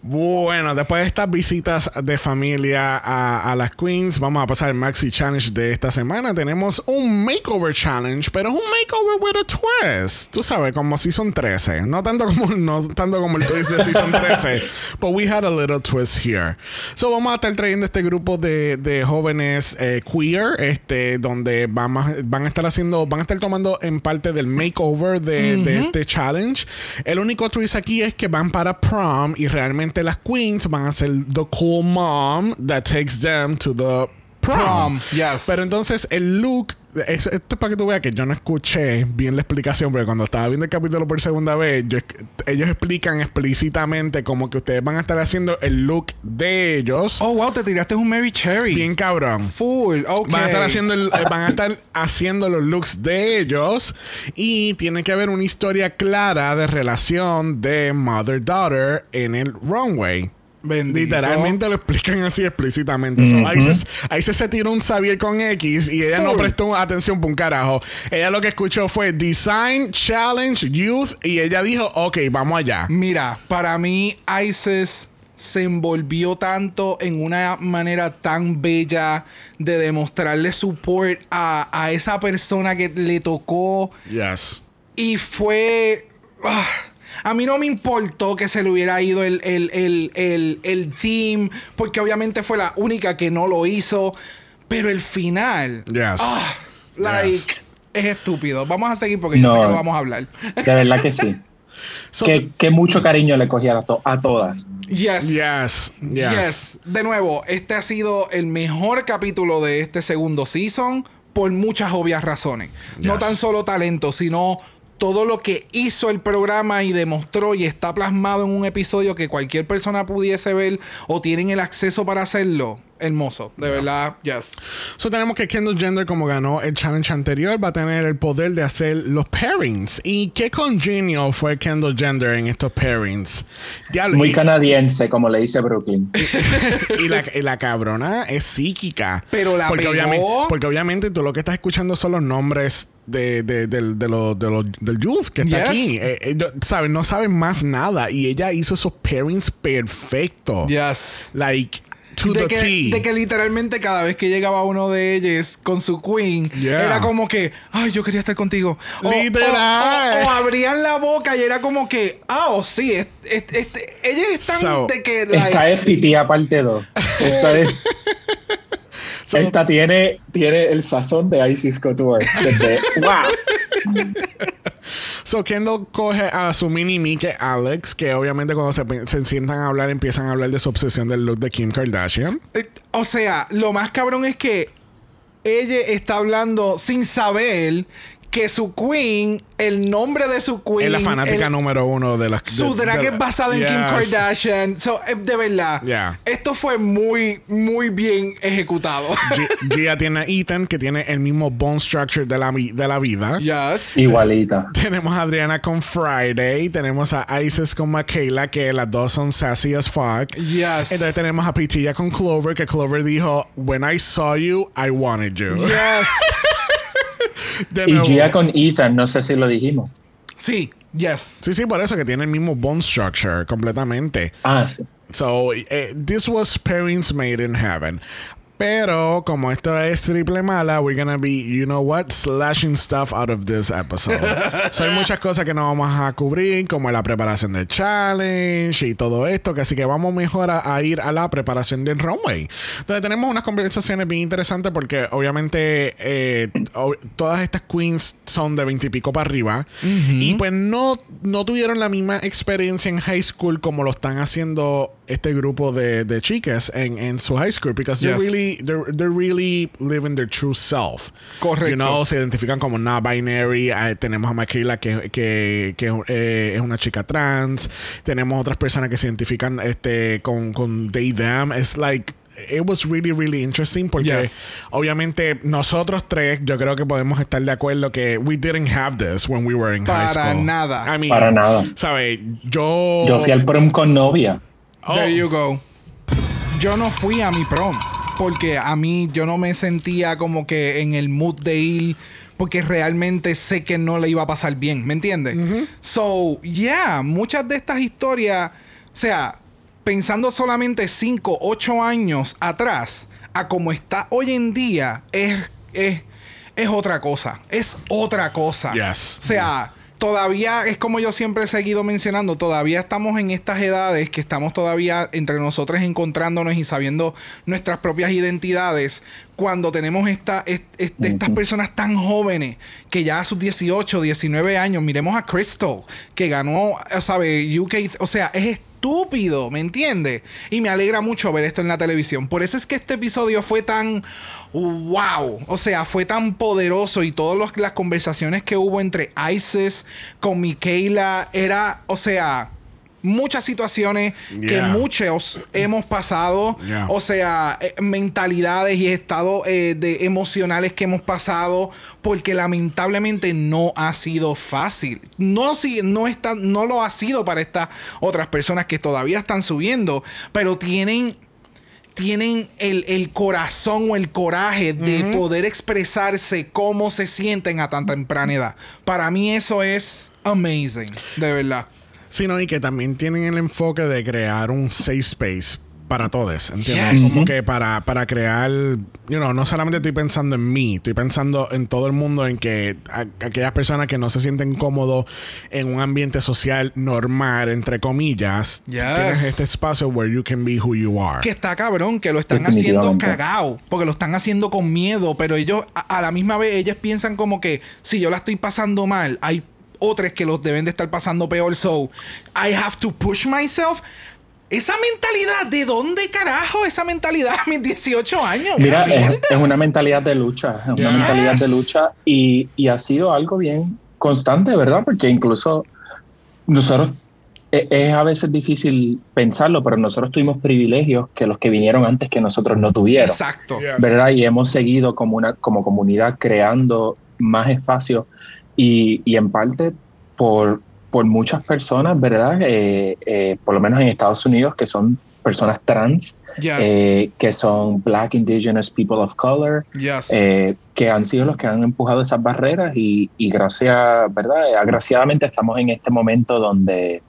Speaker 1: Bueno, después de estas visitas de familia a, a las Queens, vamos a pasar el Maxi Challenge de esta semana. Tenemos un Makeover Challenge, pero es un Makeover with a twist. Tú sabes, como Season 13. No tanto como, no tanto como el twist de Season 13, but we had a little twist here. So, vamos a estar trayendo este grupo de, de jóvenes eh, queer, este, donde vamos, van a estar haciendo, van a estar tomando en parte del makeover de, de este challenge. El único twist aquí es que van para prom y realmente las queens van a ser the cool mom that takes them to the prom.
Speaker 2: Prom, yes.
Speaker 1: Pero entonces el look, es- esto es para que tú veas que yo no escuché bien la explicación, porque cuando estaba viendo el capítulo por segunda vez, yo ellos explican explícitamente como que ustedes van a estar haciendo el look de ellos.
Speaker 2: oh wow, te tiraste un Mary Cherry.
Speaker 1: Bien cabrón.
Speaker 2: Full, ok.
Speaker 1: Van a estar haciendo el- eh, van a estar haciendo los looks de ellos y tiene que haber una historia clara de relación de mother daughter en el runway.
Speaker 2: Bendito.
Speaker 1: Literalmente lo explican así explícitamente. So, ahí, se, ahí se, se tiró un Xavier con X y ella no prestó atención por un carajo. Ella lo que escuchó fue Design, Challenge, Youth y ella dijo, ok, vamos allá.
Speaker 2: Mira, para mí Isis se envolvió tanto en una manera tan bella de demostrarle support a, a esa persona que le tocó
Speaker 1: Yes.
Speaker 2: y fue... ah, a mí no me importó que se le hubiera ido el, el, el, el, el team, porque obviamente fue la única que no lo hizo, pero el final...
Speaker 1: Yes.
Speaker 2: ah, like,
Speaker 1: Yes.
Speaker 2: es estúpido. Vamos a seguir porque yo
Speaker 4: No.
Speaker 2: sé que lo vamos a hablar.
Speaker 4: De verdad que sí.
Speaker 1: So,
Speaker 4: que, que mucho cariño le cogí a, to- a todas.
Speaker 2: Yes.
Speaker 1: Yes. Yes.
Speaker 2: Yes. De nuevo, este ha sido el mejor capítulo de este segundo season por muchas obvias razones. No tan solo talento, sino todo lo que hizo el programa y demostró y está plasmado en un episodio que cualquier persona pudiese ver o tienen el acceso para hacerlo. Hermoso, de verdad, yes.
Speaker 1: So tenemos que Kendall Gender, como ganó el challenge anterior, va a tener el poder de hacer los pairings. ¿Y qué congenial fue Kendall Gender en estos pairings? Diablo,
Speaker 4: Muy
Speaker 1: y,
Speaker 4: canadiense, como le dice Brooklyn.
Speaker 1: y la, y la cabrona es psíquica.
Speaker 2: Pero la
Speaker 1: porque
Speaker 2: pegó.
Speaker 1: obviamente, porque obviamente tú lo que estás escuchando son los nombres de, de, del- de los- de los- del youth que está
Speaker 2: Yes.
Speaker 1: aquí. Eh, eh, no- ¿sabes? No saben más nada. Y ella hizo esos pairings perfectos.
Speaker 2: Yes.
Speaker 1: Like, to
Speaker 2: de
Speaker 1: the
Speaker 2: que,
Speaker 1: T.
Speaker 2: de que literalmente cada vez que llegaba uno de ellos con su queen,
Speaker 1: Yeah.
Speaker 2: era como que, ay, yo quería estar contigo. O,
Speaker 1: Literal.
Speaker 2: o- o- o abrían la boca y era como que, ah, oh, sí, es- es- este, ellos están
Speaker 1: So,
Speaker 2: de que, like,
Speaker 4: Esta es Pitía parte 2. Esta, es-
Speaker 1: So-
Speaker 4: esta tiene, tiene el sazón de Isis Couture. Desde, wow.
Speaker 1: So Kendall coge a su mini me que Alex, que obviamente cuando se, se sientan a hablar empiezan a hablar de su obsesión del look de Kim Kardashian.
Speaker 2: Eh, O sea, lo más cabrón es que ella está hablando sin saber que su queen, el nombre de su queen.
Speaker 1: Es la fanática
Speaker 2: el-
Speaker 1: número uno de las
Speaker 2: Su
Speaker 1: de-
Speaker 2: drag
Speaker 1: de-
Speaker 2: es basado en Kim. Kardashian. So, eh, de verdad.
Speaker 1: Yeah.
Speaker 2: Esto fue muy, muy bien ejecutado.
Speaker 1: Gi- Gia tiene a Ethan, que tiene el mismo bone structure de la, de la vida.
Speaker 2: yes.
Speaker 4: Igualita.
Speaker 1: Tenemos a Adriana con Friday. Tenemos a Isis con Michaela, que las dos son sassy as fuck.
Speaker 2: Yes.
Speaker 1: Entonces tenemos a Pitilla con Clover, que Clover dijo, When I saw you, I wanted you.
Speaker 2: Yes.
Speaker 1: De
Speaker 4: Y
Speaker 1: nuevo.
Speaker 4: Gia con Ethan, no sé si lo dijimos.
Speaker 2: sí. Yes.
Speaker 1: Sí, sí, por eso que tiene el mismo bone structure completamente.
Speaker 4: Ah, sí.
Speaker 1: So, eh, this was pairings made in heaven. Pero como esto es triple mala, we're gonna be, you know what, slashing stuff out of this episode. so, hay muchas cosas que no vamos a cubrir, como la preparación del challenge y todo esto, que así que vamos mejor a, a ir a la preparación del runway. Entonces tenemos unas conversaciones bien interesantes porque obviamente eh, todas estas queens son de veintipico para arriba y pues no, no tuvieron la misma experiencia en high school como lo están haciendo este grupo de, de chicas en, en su high school because
Speaker 2: Yes.
Speaker 1: really they're, they're really living their true self
Speaker 2: Correcto.
Speaker 1: you know se identifican como not binary Eh, tenemos a Michaela que, que, que, eh, es una chica trans tenemos otras personas que se identifican este con, con they them it's like It was really, really interesting porque
Speaker 2: Yes.
Speaker 1: obviamente nosotros tres, yo creo que podemos estar de acuerdo que we didn't have this when we were in high
Speaker 2: Para
Speaker 1: school.
Speaker 2: nada.
Speaker 1: I mean,
Speaker 4: Para nada.
Speaker 1: ¿Sabes? Yo.
Speaker 4: Yo fui al prom con novia.
Speaker 1: Oh.
Speaker 2: There you go. Yo no fui a mi prom. Porque a mí yo no me sentía como que en el mood de ir. Porque realmente sé que no le iba a pasar bien. ¿Me entiendes? So, yeah, muchas de estas historias. O sea, pensando solamente 5, 8 años atrás, a como está hoy en día, es, es, es otra cosa. Es otra cosa.
Speaker 1: Yes.
Speaker 2: O sea, todavía es como yo siempre he seguido mencionando, todavía estamos en estas edades que estamos todavía entre nosotros encontrándonos y sabiendo nuestras propias identidades. Cuando tenemos esta, est- est- estas personas tan jóvenes que ya a sus 18, 19 años, miremos a Crystal, que ganó, ¿sabe? UK, o sea, es estúpido, ¿me entiendes? Y me alegra mucho ver esto en la televisión. Por eso es que este episodio fue tan wow, o sea, fue tan poderoso y todas las conversaciones que hubo entre Isis con Michaela era, o sea, muchas situaciones que muchos hemos pasado,
Speaker 1: Yeah.
Speaker 2: o sea, eh, mentalidades y estados eh, de emocionales que hemos pasado, porque lamentablemente no ha sido fácil. No, si, no, está, no lo ha sido para estas otras personas que todavía están subiendo, pero tienen tienen el, el corazón o el coraje de poder expresarse cómo se sienten a tan temprana edad. Para mí eso es amazing, de verdad.
Speaker 1: Sino y que también tienen el enfoque de crear un safe space para todos, ¿entiendes?
Speaker 2: Yes.
Speaker 1: Como que para, para crear, you know, no solamente estoy pensando en mí, estoy pensando en todo el mundo, en que a- aquellas personas que no se sienten cómodos en un ambiente social normal, entre comillas,
Speaker 2: Yes.
Speaker 1: tienes este espacio where you can be who you are.
Speaker 2: Que está cabrón, que lo están haciendo cagao, porque lo están haciendo con miedo, pero ellos a, a la misma vez ellas piensan como que si yo la estoy pasando mal, hay otros que los deben de estar pasando peor, so I have to push myself. Esa mentalidad, ¿de dónde carajo esa mentalidad a mis 18 años?
Speaker 4: Mira, es, es una mentalidad de lucha, es una
Speaker 2: Yes.
Speaker 4: mentalidad de lucha y, y ha sido algo bien constante, ¿verdad? Porque incluso nosotros, e- es a veces difícil pensarlo, pero nosotros tuvimos privilegios que los que vinieron antes que nosotros no tuvieron.
Speaker 2: Exacto.
Speaker 1: Yeah.
Speaker 4: ¿verdad? Y hemos seguido como, una, como comunidad creando más espacio y, y en parte por, por muchas personas, ¿verdad? Eh, eh, por lo menos en Estados Unidos, que son personas trans,
Speaker 2: Yes.
Speaker 4: eh, que son Black, Indigenous, People of Color,
Speaker 2: yes.
Speaker 4: que han sido los que han empujado esas barreras y, y gracias, ¿verdad? Agraciadamente estamos en este momento donde,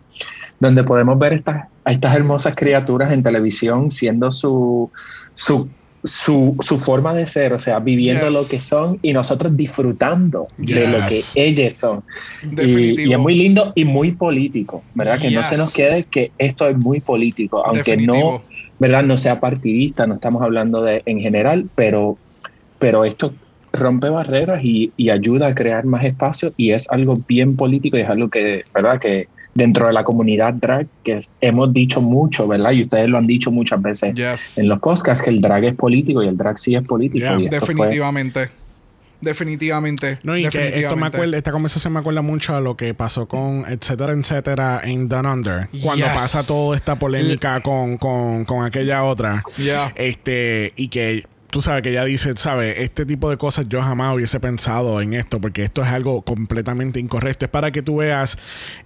Speaker 4: donde podemos ver estas, a estas hermosas criaturas en televisión siendo su, su, su, su forma de ser, o sea, viviendo
Speaker 2: Yes.
Speaker 4: lo que son y nosotros disfrutando de lo que ellos son. Y, es muy lindo y muy político, ¿verdad? Que no se nos quede que esto es muy político, aunque no. ¿verdad? No sea partidista, no estamos hablando de en general, pero, pero esto rompe barreras y, y ayuda a crear más espacio y es algo bien político y es algo que, ¿verdad? Que dentro de la comunidad drag, que hemos dicho mucho, ¿verdad? Y ustedes lo han dicho muchas veces
Speaker 2: Yes.
Speaker 4: en los podcasts, que el drag es político y el drag sí es político.
Speaker 1: Yeah,
Speaker 4: y esto fue-
Speaker 2: Definitivamente. Definitivamente.
Speaker 1: No, y que esto me acuerda, esta conversación me acuerda mucho a lo que pasó con etcétera, etcétera en Down Under. Cuando
Speaker 2: Yes.
Speaker 1: pasa toda esta polémica con, con, con aquella otra.
Speaker 2: Yeah.
Speaker 1: Este, y que tú sabes que ella dice, ¿sabes? Este tipo de cosas yo jamás hubiese pensado en esto, porque esto es algo completamente incorrecto. Es para que tú veas,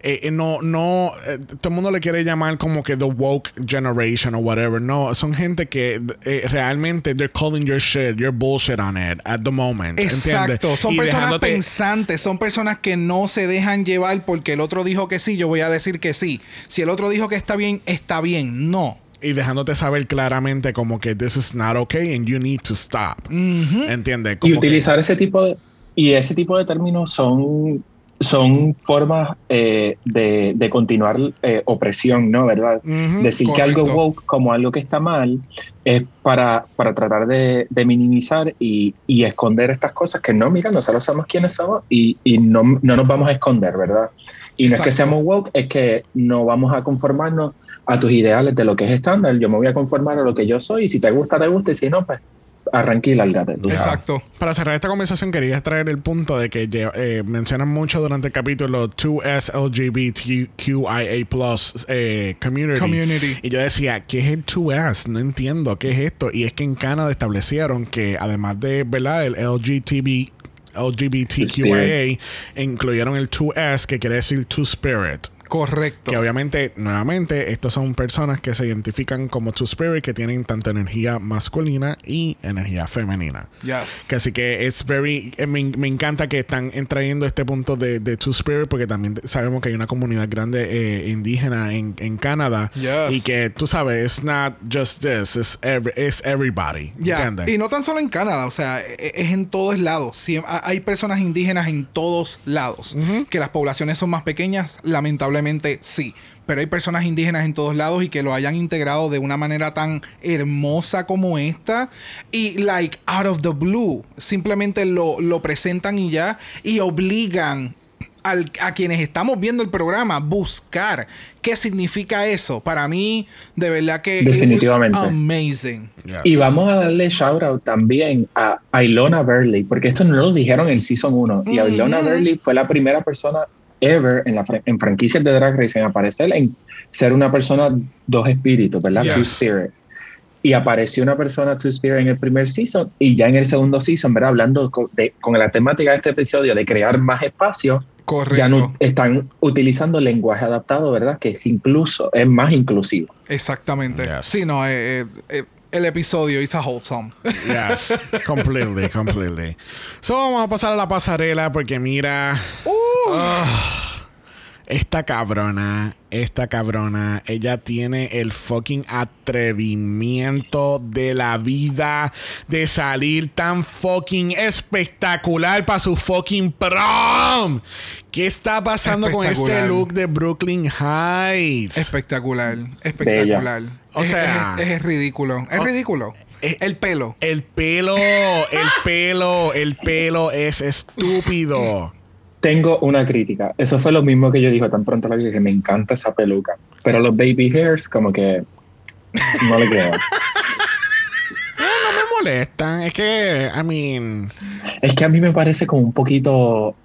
Speaker 1: eh, eh, no, no, eh, todo el mundo le quiere llamar como que the woke generation o whatever. No, son gente que eh, realmente they're calling your shit, your bullshit on it at the moment.
Speaker 2: Exacto,
Speaker 1: ¿entiendes?
Speaker 2: son
Speaker 1: Y
Speaker 2: personas
Speaker 1: dejándote-
Speaker 2: pensantes, son personas que no se dejan llevar porque el otro dijo que sí, yo voy a decir que sí. Si el otro dijo que está bien, está bien. No.
Speaker 1: Y dejándote saber claramente como que this is not okay and you need to stop. ¿Entiendes?
Speaker 4: y
Speaker 1: Como que-
Speaker 4: utilizar ese tipo de y ese tipo de términos son son formas eh, de, de continuar eh, opresión, ¿no? ¿Verdad?
Speaker 1: Ujú,
Speaker 4: Decir que algo
Speaker 2: correcto.
Speaker 4: woke como algo que está mal es para, para tratar de, de minimizar y, y esconder estas cosas que no, mira, nosotros sabemos quiénes somos y, y no, no nos vamos a esconder, ¿verdad? Y no es que
Speaker 2: Exacto.
Speaker 4: seamos woke, es que no vamos a conformarnos a tus ideales de lo que es estándar. Yo me voy a conformar a lo que yo soy y si te gusta, te gusta y si no, pues arranque y lárgate.
Speaker 2: Exacto.
Speaker 1: Para cerrar esta conversación quería traer el punto de que eh, mencionan mucho durante el capítulo 2S LGBTQIA plus eh, community.
Speaker 2: Community.
Speaker 1: Y yo decía, ¿qué es el 2S? No entiendo, ¿qué es esto? Y es que en Canadá establecieron que además de, ¿verdad? El LGTB, LGBTQIA, incluyeron el 2S, que quiere decir Two Spirit.
Speaker 2: Correcto.
Speaker 1: Que obviamente, nuevamente, estos son personas que se identifican como Two Spirit, que tienen tanto energía masculina y energía femenina.
Speaker 2: Yes.
Speaker 1: Que así que es very. eh, me, me encanta que están en- trayendo este punto de, de Two Spirit, porque también sabemos que hay una comunidad grande eh, indígena en, en Canadá.
Speaker 2: Yes.
Speaker 1: Y que tú sabes, it's not just this, it's, every, it's everybody.
Speaker 2: Ya,
Speaker 1: ¿entiendes?
Speaker 2: Y no tan solo en Canadá, o sea, e- es en todos lados. Ha- hay personas indígenas en todos lados. Que las poblaciones son más pequeñas, lamentablemente sí. Pero hay personas indígenas en todos lados y que lo hayan integrado de una manera tan hermosa como esta. Y, like, out of the blue, simplemente lo, lo presentan y ya. Y obligan al- a quienes estamos viendo el programa buscar qué significa eso. Para mí, de verdad que.
Speaker 4: Definitivamente.
Speaker 2: amazing.
Speaker 1: Yes.
Speaker 4: Y vamos a darle shout out también a Ilona Burley, porque esto no lo dijeron en Season 1. Y
Speaker 2: Ujú.
Speaker 4: Ilona Burley fue la primera persona ever en, la, en franquicias de Drag Race en aparecer en ser una persona dos espíritus, ¿verdad?
Speaker 2: Yes.
Speaker 4: Two Spirit. Y apareció una persona Two Spirit en el primer season y ya en el segundo season, ¿verdad? Hablando co- de- con la temática de este episodio de crear más espacio,
Speaker 2: Correcto.
Speaker 4: ya no están utilizando lenguaje adaptado, ¿verdad? Que es incluso, es más inclusivo.
Speaker 2: Exactamente.
Speaker 1: Yes.
Speaker 2: Sí, no, eh, eh, eh, el episodio is a wholesome.
Speaker 1: Yes, completely, completely. So vamos a pasar a la pasarela porque mira. ah, esta cabrona, esta cabrona, ella tiene el fucking atrevimiento de la vida de salir tan fucking espectacular para su fucking prom. ¿Qué está pasando con este look de Brooklyn Heights?
Speaker 2: Espectacular. Espectacular.
Speaker 1: O
Speaker 2: Es-
Speaker 1: sea-
Speaker 2: es, es- es ridículo. Es
Speaker 1: Oh,
Speaker 2: ridículo.
Speaker 1: eh,
Speaker 2: el pelo.
Speaker 1: El pelo, el pelo, el pelo es estúpido.
Speaker 4: Tengo una crítica. Eso fue lo mismo que yo dije tan pronto la vi, que me encanta esa peluca. Pero los baby hairs, como que no le creo.
Speaker 1: No me molestan. Es que, I mean,
Speaker 4: es que a mí me parece como un poquito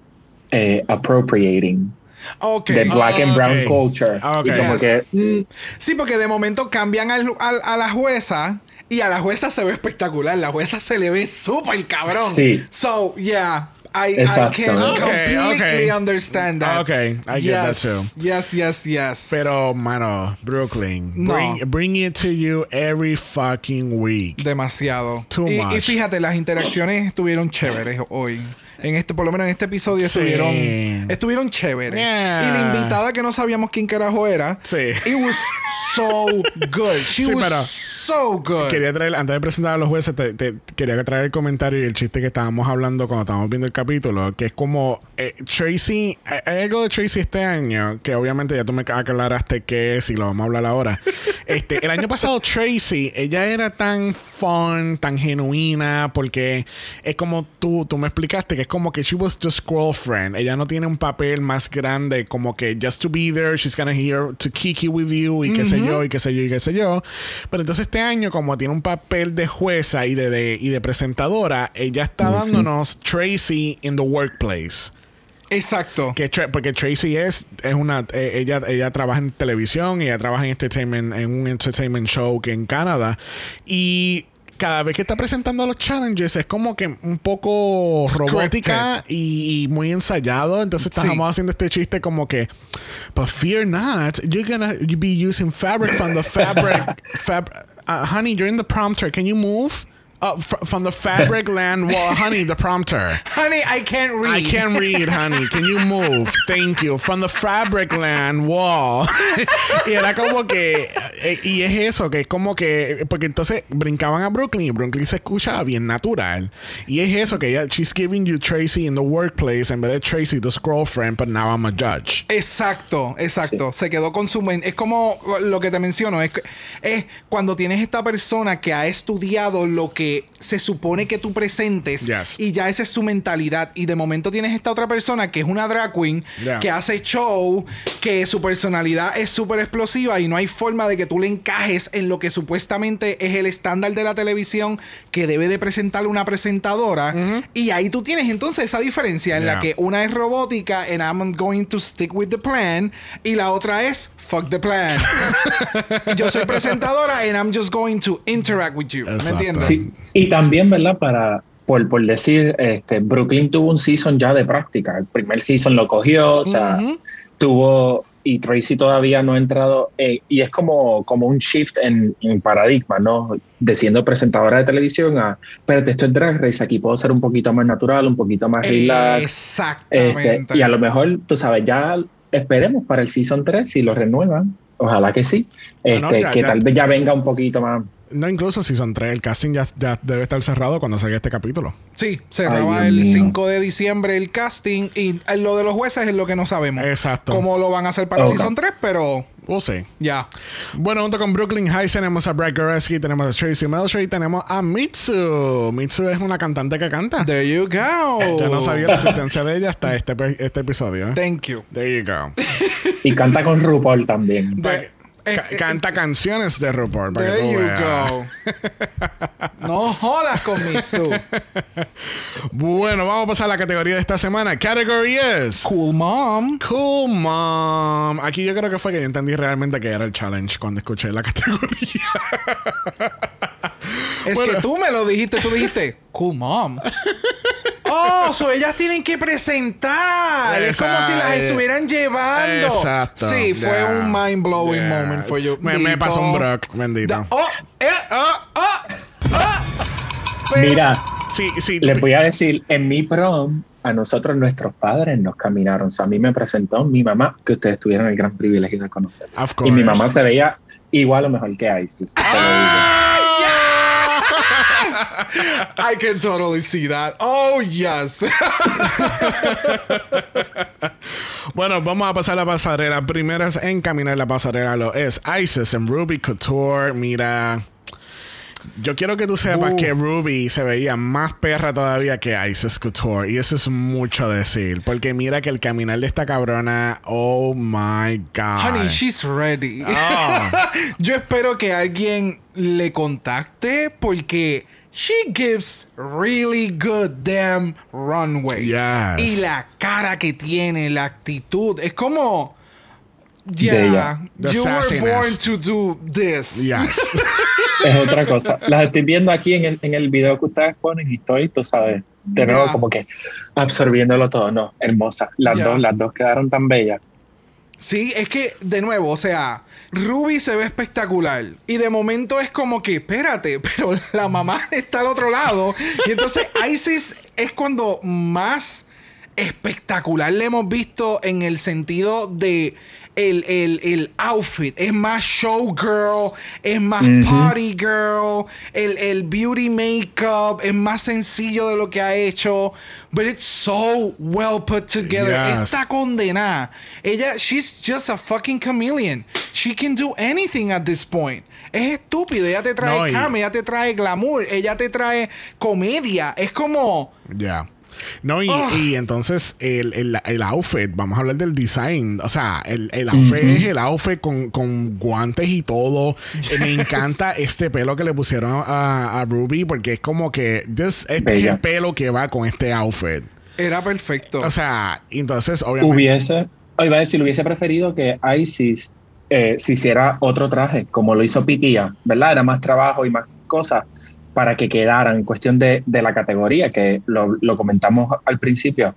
Speaker 4: eh, appropriating
Speaker 2: Ok.
Speaker 4: de black and brown culture.
Speaker 1: Ok.
Speaker 4: Y como
Speaker 2: Yes.
Speaker 4: que mm,
Speaker 2: Sí, porque de momento cambian al- al- a la jueza y a la jueza se ve espectacular. La jueza se le ve súper cabrón.
Speaker 4: Sí.
Speaker 2: So, yeah. I, I can completely understand that.
Speaker 1: Ok, I get that too.
Speaker 2: Yes, yes, yes.
Speaker 1: pero, mano, Brooklyn,
Speaker 2: No.
Speaker 1: bring, bring it to you every fucking week.
Speaker 2: Demasiado.
Speaker 1: Too
Speaker 2: y,
Speaker 1: much.
Speaker 2: y fíjate, las interacciones estuvieron chéveres hoy. En este, por lo menos en este episodio
Speaker 1: Sí.
Speaker 2: estuvieron, estuvieron chéveres.
Speaker 1: Yeah.
Speaker 2: Y la invitada que no sabíamos quién carajo era.
Speaker 1: Sí.
Speaker 2: It was so good. She
Speaker 1: Sí,
Speaker 2: was
Speaker 1: pero-
Speaker 2: so good.
Speaker 1: Quería traer, antes de presentar a los jueces, te, te- quería traer el comentario y el chiste que estábamos hablando cuando estábamos viendo el capítulo, que es como eh, Tracy, hay hay algo de Tracy este año, que obviamente ya tú me aclaraste qué es y lo vamos a hablar ahora. Este, el año pasado Tracy, ella era tan fun, tan genuina, porque es como tú, tú me explicaste, que es como que she was just girlfriend. Ella no tiene un papel más grande, como que just to be there, she's gonna here to kiki with you y qué sé yo, y qué sé yo, y qué sé yo. Pero entonces este año, como tiene un papel de jueza y de, de- y de presentadora, ella está dándonos Tracy in the workplace.
Speaker 2: Exacto.
Speaker 1: Que Tra- porque Tracy es, es una eh, ella, ella trabaja en televisión y ella trabaja en entertainment, en un entertainment show que en Canadá. Y cada vez que está presentando los challenges es como que un poco robótica y, y muy ensayado. Entonces
Speaker 2: Sí.
Speaker 1: estamos haciendo este chiste como que, but fear not, you're gonna be using fabric from the fabric. fab uh, honey, you're in the prompter. Can you move? Uh, fr- from the fabric land wall, honey, the prompter.
Speaker 2: Honey, I can't read.
Speaker 1: I can't read, honey. Can you move? Thank you. From the fabric land wall. y era como que. eh, y es eso, que es como que. Porque entonces brincaban a Brooklyn y Brooklyn se escuchaba bien natural. Y es eso, que ella. She's giving you Tracy in the workplace en vez de Tracy, the girlfriend, but now I'm a judge.
Speaker 2: Exacto, exacto. Se quedó con su Es como lo que te menciono. Es, es cuando tienes esta persona que ha estudiado lo que se supone que tú presentes
Speaker 1: Yes.
Speaker 2: y ya esa es su mentalidad. Y de momento tienes esta otra persona que es una drag queen
Speaker 1: Yeah.
Speaker 2: que hace show, que su personalidad es súper explosiva y no hay forma de que tú le encajes en lo que supuestamente es el estándar de la televisión que debe de presentar una presentadora. Y ahí tú tienes entonces esa diferencia en la que una es robótica and I'm going to stick with the plan y la otra es fuck the plan. Yo soy presentadora and I'm just going to interact with you. ¿Me entiendes?
Speaker 4: Sí, y también, ¿verdad? Para, por, por decir, este, Brooklyn tuvo un season ya de práctica. El primer season lo cogió, o sea,
Speaker 2: Ujú.
Speaker 4: tuvo, y Tracy todavía no ha entrado, eh, y es como, como un shift en, en paradigma, ¿no? De siendo presentadora de televisión a, pero esto es Drag Race, aquí puedo ser un poquito más natural, un poquito más relax.
Speaker 2: Exactamente.
Speaker 4: Este, y a lo mejor, tú sabes, ya esperemos para el season 3 si lo renuevan. Ojalá que sí. Este,
Speaker 1: ya-
Speaker 4: que
Speaker 1: ya-
Speaker 4: tal vez ya venga un poquito más.
Speaker 1: No, incluso si son tres, el casting ya, ya debe estar cerrado cuando salga este capítulo.
Speaker 2: Sí, cerraba
Speaker 4: Ay,
Speaker 2: el
Speaker 4: mío.
Speaker 2: 5 de diciembre el casting y eh, lo de los jueces es lo que no sabemos.
Speaker 1: Exacto.
Speaker 2: Cómo lo van a hacer para
Speaker 4: Ok.
Speaker 2: Season 3, pero
Speaker 1: We'll see.
Speaker 2: ya.
Speaker 1: Bueno, junto con Brooklyn High tenemos a Brad Goreski, tenemos a Tracy Melcher y tenemos a Mitsu. Mitsu es una cantante que canta.
Speaker 2: There you go.
Speaker 1: Yo no sabía la existencia de ella hasta este, este episodio. ¿eh?
Speaker 2: Thank you.
Speaker 1: There you go.
Speaker 4: Y canta con RuPaul también.
Speaker 2: De- eh,
Speaker 1: Ca-
Speaker 2: eh,
Speaker 1: canta canciones de RuPaul. para que
Speaker 2: There
Speaker 1: tú
Speaker 2: you
Speaker 1: veas.
Speaker 2: go. no jodas con Mitsu.
Speaker 1: Bueno, vamos a pasar a la categoría de esta semana. Category is
Speaker 2: Cool mom.
Speaker 1: Cool Mom. Aquí yo creo que fue que yo entendí realmente que era el challenge cuando escuché la categoría.
Speaker 2: Es
Speaker 1: Bueno.
Speaker 2: que tú me lo dijiste, tú dijiste, cool mom. Oh, so ellas tienen que presentar. Es como si las
Speaker 1: Exacto.
Speaker 2: estuvieran llevando.
Speaker 1: Exacto.
Speaker 2: Sí, fue un mind blowing moment for you.
Speaker 1: Me, pasó un brock, bendito.
Speaker 2: Da- oh, eh, oh, oh, oh. Pero-
Speaker 4: Mira,
Speaker 1: Sí, sí.
Speaker 4: les voy a decir, en mi prom, a nosotros nuestros padres nos caminaron. O sea, a mí me presentó mi mamá, que ustedes tuvieron el gran privilegio de conocer. Y mi mamá se veía igual o mejor que Isis. te lo digo.
Speaker 2: I can totally see that. Oh, yes.
Speaker 1: Bueno, vamos a pasar a la pasarela. Primeras en caminar la pasarela lo es Isis en Ruby Couture. Mira. Yo quiero que tú sepas
Speaker 2: Uh.
Speaker 1: que Ruby se veía más perra todavía que Isis Couture. Y eso es mucho decir. Porque mira que el caminar de esta cabrona. Oh my God.
Speaker 2: Honey, she's ready.
Speaker 1: Ah.
Speaker 2: Yo espero que alguien le contacte porque she gives really good damn runway.
Speaker 1: Yes.
Speaker 2: Y la cara que tiene, la actitud, es como
Speaker 4: De
Speaker 2: yeah,
Speaker 4: ella.
Speaker 1: The
Speaker 2: you were born to do this.
Speaker 1: Yes.
Speaker 4: Es otra cosa. Las estoy viendo aquí en el, en el video que ustedes ponen y estoy, tú sabes, de nuevo como que absorbiéndolo todo. No, hermosa. Las dos, las dos quedaron tan bellas.
Speaker 2: Sí, es que, de nuevo, o sea, Ruby se ve espectacular. Y de momento es como que, espérate, pero la mamá está al otro lado. Y entonces Isis es cuando más espectacular le hemos visto en el sentido de el, el, el outfit. Es más showgirl, es más party girl, el, el beauty makeup es más sencillo de lo que ha hecho. But it's so well put together.
Speaker 1: Yes.
Speaker 2: Esta condenada. Ella, she's just a fucking chameleon. She can do anything at this point. Es estúpido. Ella te trae
Speaker 1: No,
Speaker 2: ella te trae glamour, ella te trae comedia. Es como.
Speaker 1: Ya. No, y,
Speaker 2: Ah.
Speaker 1: y entonces el, el, el outfit, vamos a hablar del design. O sea, el, el outfit es el outfit con, con guantes y todo. Eh, Me encanta este pelo que le pusieron a, a Ruby porque es como que this- este es el pelo que va con este outfit.
Speaker 2: Era perfecto.
Speaker 1: O sea, entonces obviamente...
Speaker 4: Hubiese, o iba a decir, hubiese preferido que Isis eh, se hiciera otro traje, como lo hizo Pitia, ¿verdad? Era más trabajo y más cosas para que quedaran en cuestión de, de la categoría, que lo, lo comentamos al principio.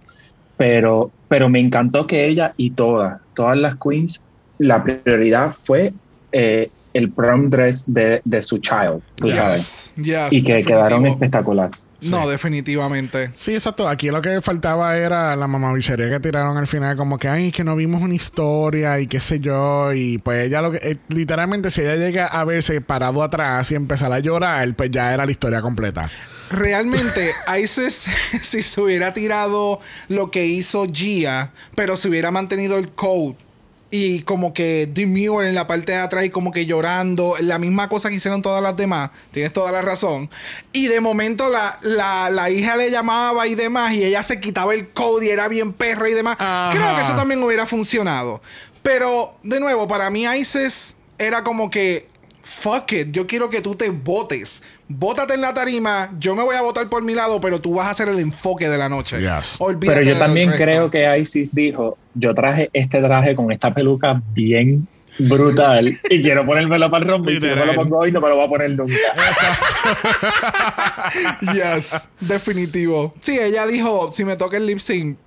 Speaker 4: Pero, pero me encantó que ella y todas, todas las queens, la prioridad fue eh, el prom dress de, de su child, tú sabes.
Speaker 2: Yes,
Speaker 4: Y que quedaron espectacular.
Speaker 2: No, definitivamente.
Speaker 1: Sí, exacto. Aquí lo que faltaba era la mamabichería que tiraron al final, como que, ay, que no vimos una historia y qué sé yo. Y pues ella lo que, eh, literalmente, si ella llega a verse parado atrás y empezar a llorar, pues ya era la historia completa.
Speaker 2: Realmente, Isis, si se hubiera tirado lo que hizo Gia, pero se hubiera mantenido el code y como que demure en la parte de atrás y como que llorando, la misma cosa que hicieron todas las demás, tienes toda la razón. Y de momento la, la, la hija le llamaba y demás y ella se quitaba el code y era bien perra y demás.
Speaker 1: Ajá.
Speaker 2: Creo que eso también hubiera funcionado. Pero, de nuevo, para mí Isis era como que, fuck it, yo quiero que tú te votes. Bótate en la tarima, yo me voy a votar por mi lado, pero tú vas a hacer el enfoque de la noche.
Speaker 1: Yes.
Speaker 2: Olvídate
Speaker 4: Pero yo también creo que Isis dijo, yo traje este traje con esta peluca bien brutal y quiero ponérmelo para el romper. Si no me lo pongo hoy, no me lo voy a poner nunca.
Speaker 2: Yes, definitivo. Sí, ella dijo, si me toca el lip sync,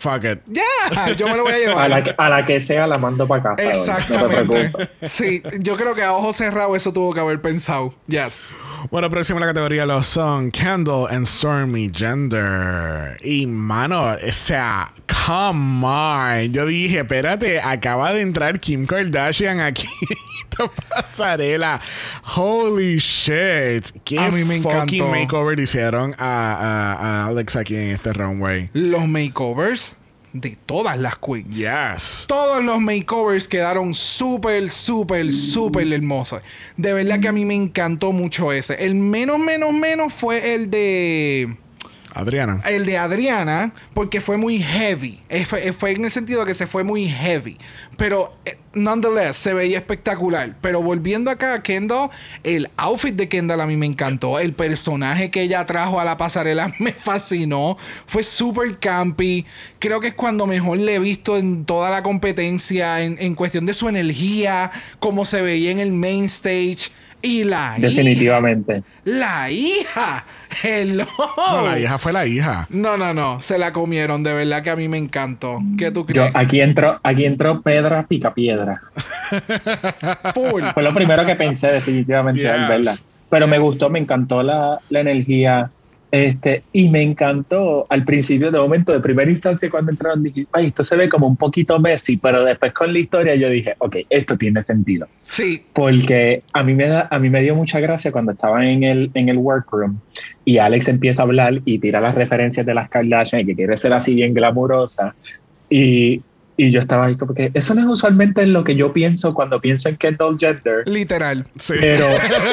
Speaker 1: Fuck it.
Speaker 2: ya, yo me lo voy a llevar.
Speaker 4: A la, que, a la que sea la mando para casa. hoy, No
Speaker 2: Exactamente. sí, yo creo que a ojos cerrados eso tuvo que haber pensado. Yes.
Speaker 1: Bueno, próximo en la categoría lo son Kendall and Stormy Gender. Y mano, o sea, come on. Yo dije, espérate, acaba de entrar Kim Kardashian aquí. Pasarela. Holy shit. Qué
Speaker 2: A mí me
Speaker 1: fucking
Speaker 2: encantó.
Speaker 1: makeover le hicieron a, a- a Alex aquí en este runway.
Speaker 2: Los makeovers de todas las queens.
Speaker 1: Yes.
Speaker 2: Todos los makeovers quedaron súper, súper, súper hermosos. De verdad que a mí me encantó mucho ese. El menos, menos, menos fue el de.
Speaker 1: Adriana.
Speaker 2: El de Adriana, porque fue muy heavy. Fue, fue en el sentido que se fue muy heavy. Pero, eh, nonetheless, se veía espectacular. Pero volviendo acá a Kendall, el outfit de Kendall a mí me encantó. El personaje que ella trajo a la pasarela me fascinó. Fue súper campy. Creo que es cuando mejor le he visto en toda la competencia, en, en cuestión de su energía, cómo se veía en el main stage. Y la hija.
Speaker 4: Definitivamente.
Speaker 2: La hija. Hello.
Speaker 1: No, la hija fue la hija.
Speaker 2: No, no, no. Se la comieron. De verdad que a mí me encantó. ¿Qué tú
Speaker 4: Yo, aquí entró, aquí entró Pedra Pica Piedra.
Speaker 2: Full.
Speaker 4: Fue lo primero que pensé definitivamente
Speaker 1: Yes.
Speaker 4: al verla. Pero me gustó, me encantó la, la energía. Este, y me encantó al principio, de momento, de primera instancia, cuando entraron, dije, ay, esto se ve como un poquito Messi, pero después con la historia yo dije, ok, esto tiene sentido.
Speaker 2: Sí.
Speaker 4: Porque a mí me, da, a mí me dio mucha gracia cuando estaba en el, en el workroom y Alex empieza a hablar y tira las referencias de las Kardashian y que quiere ser así bien glamurosa. Y, y yo estaba ahí como que eso no es usualmente lo que yo pienso cuando pienso en Kendall Jenner,
Speaker 2: Literal.
Speaker 1: Sí.
Speaker 4: pero,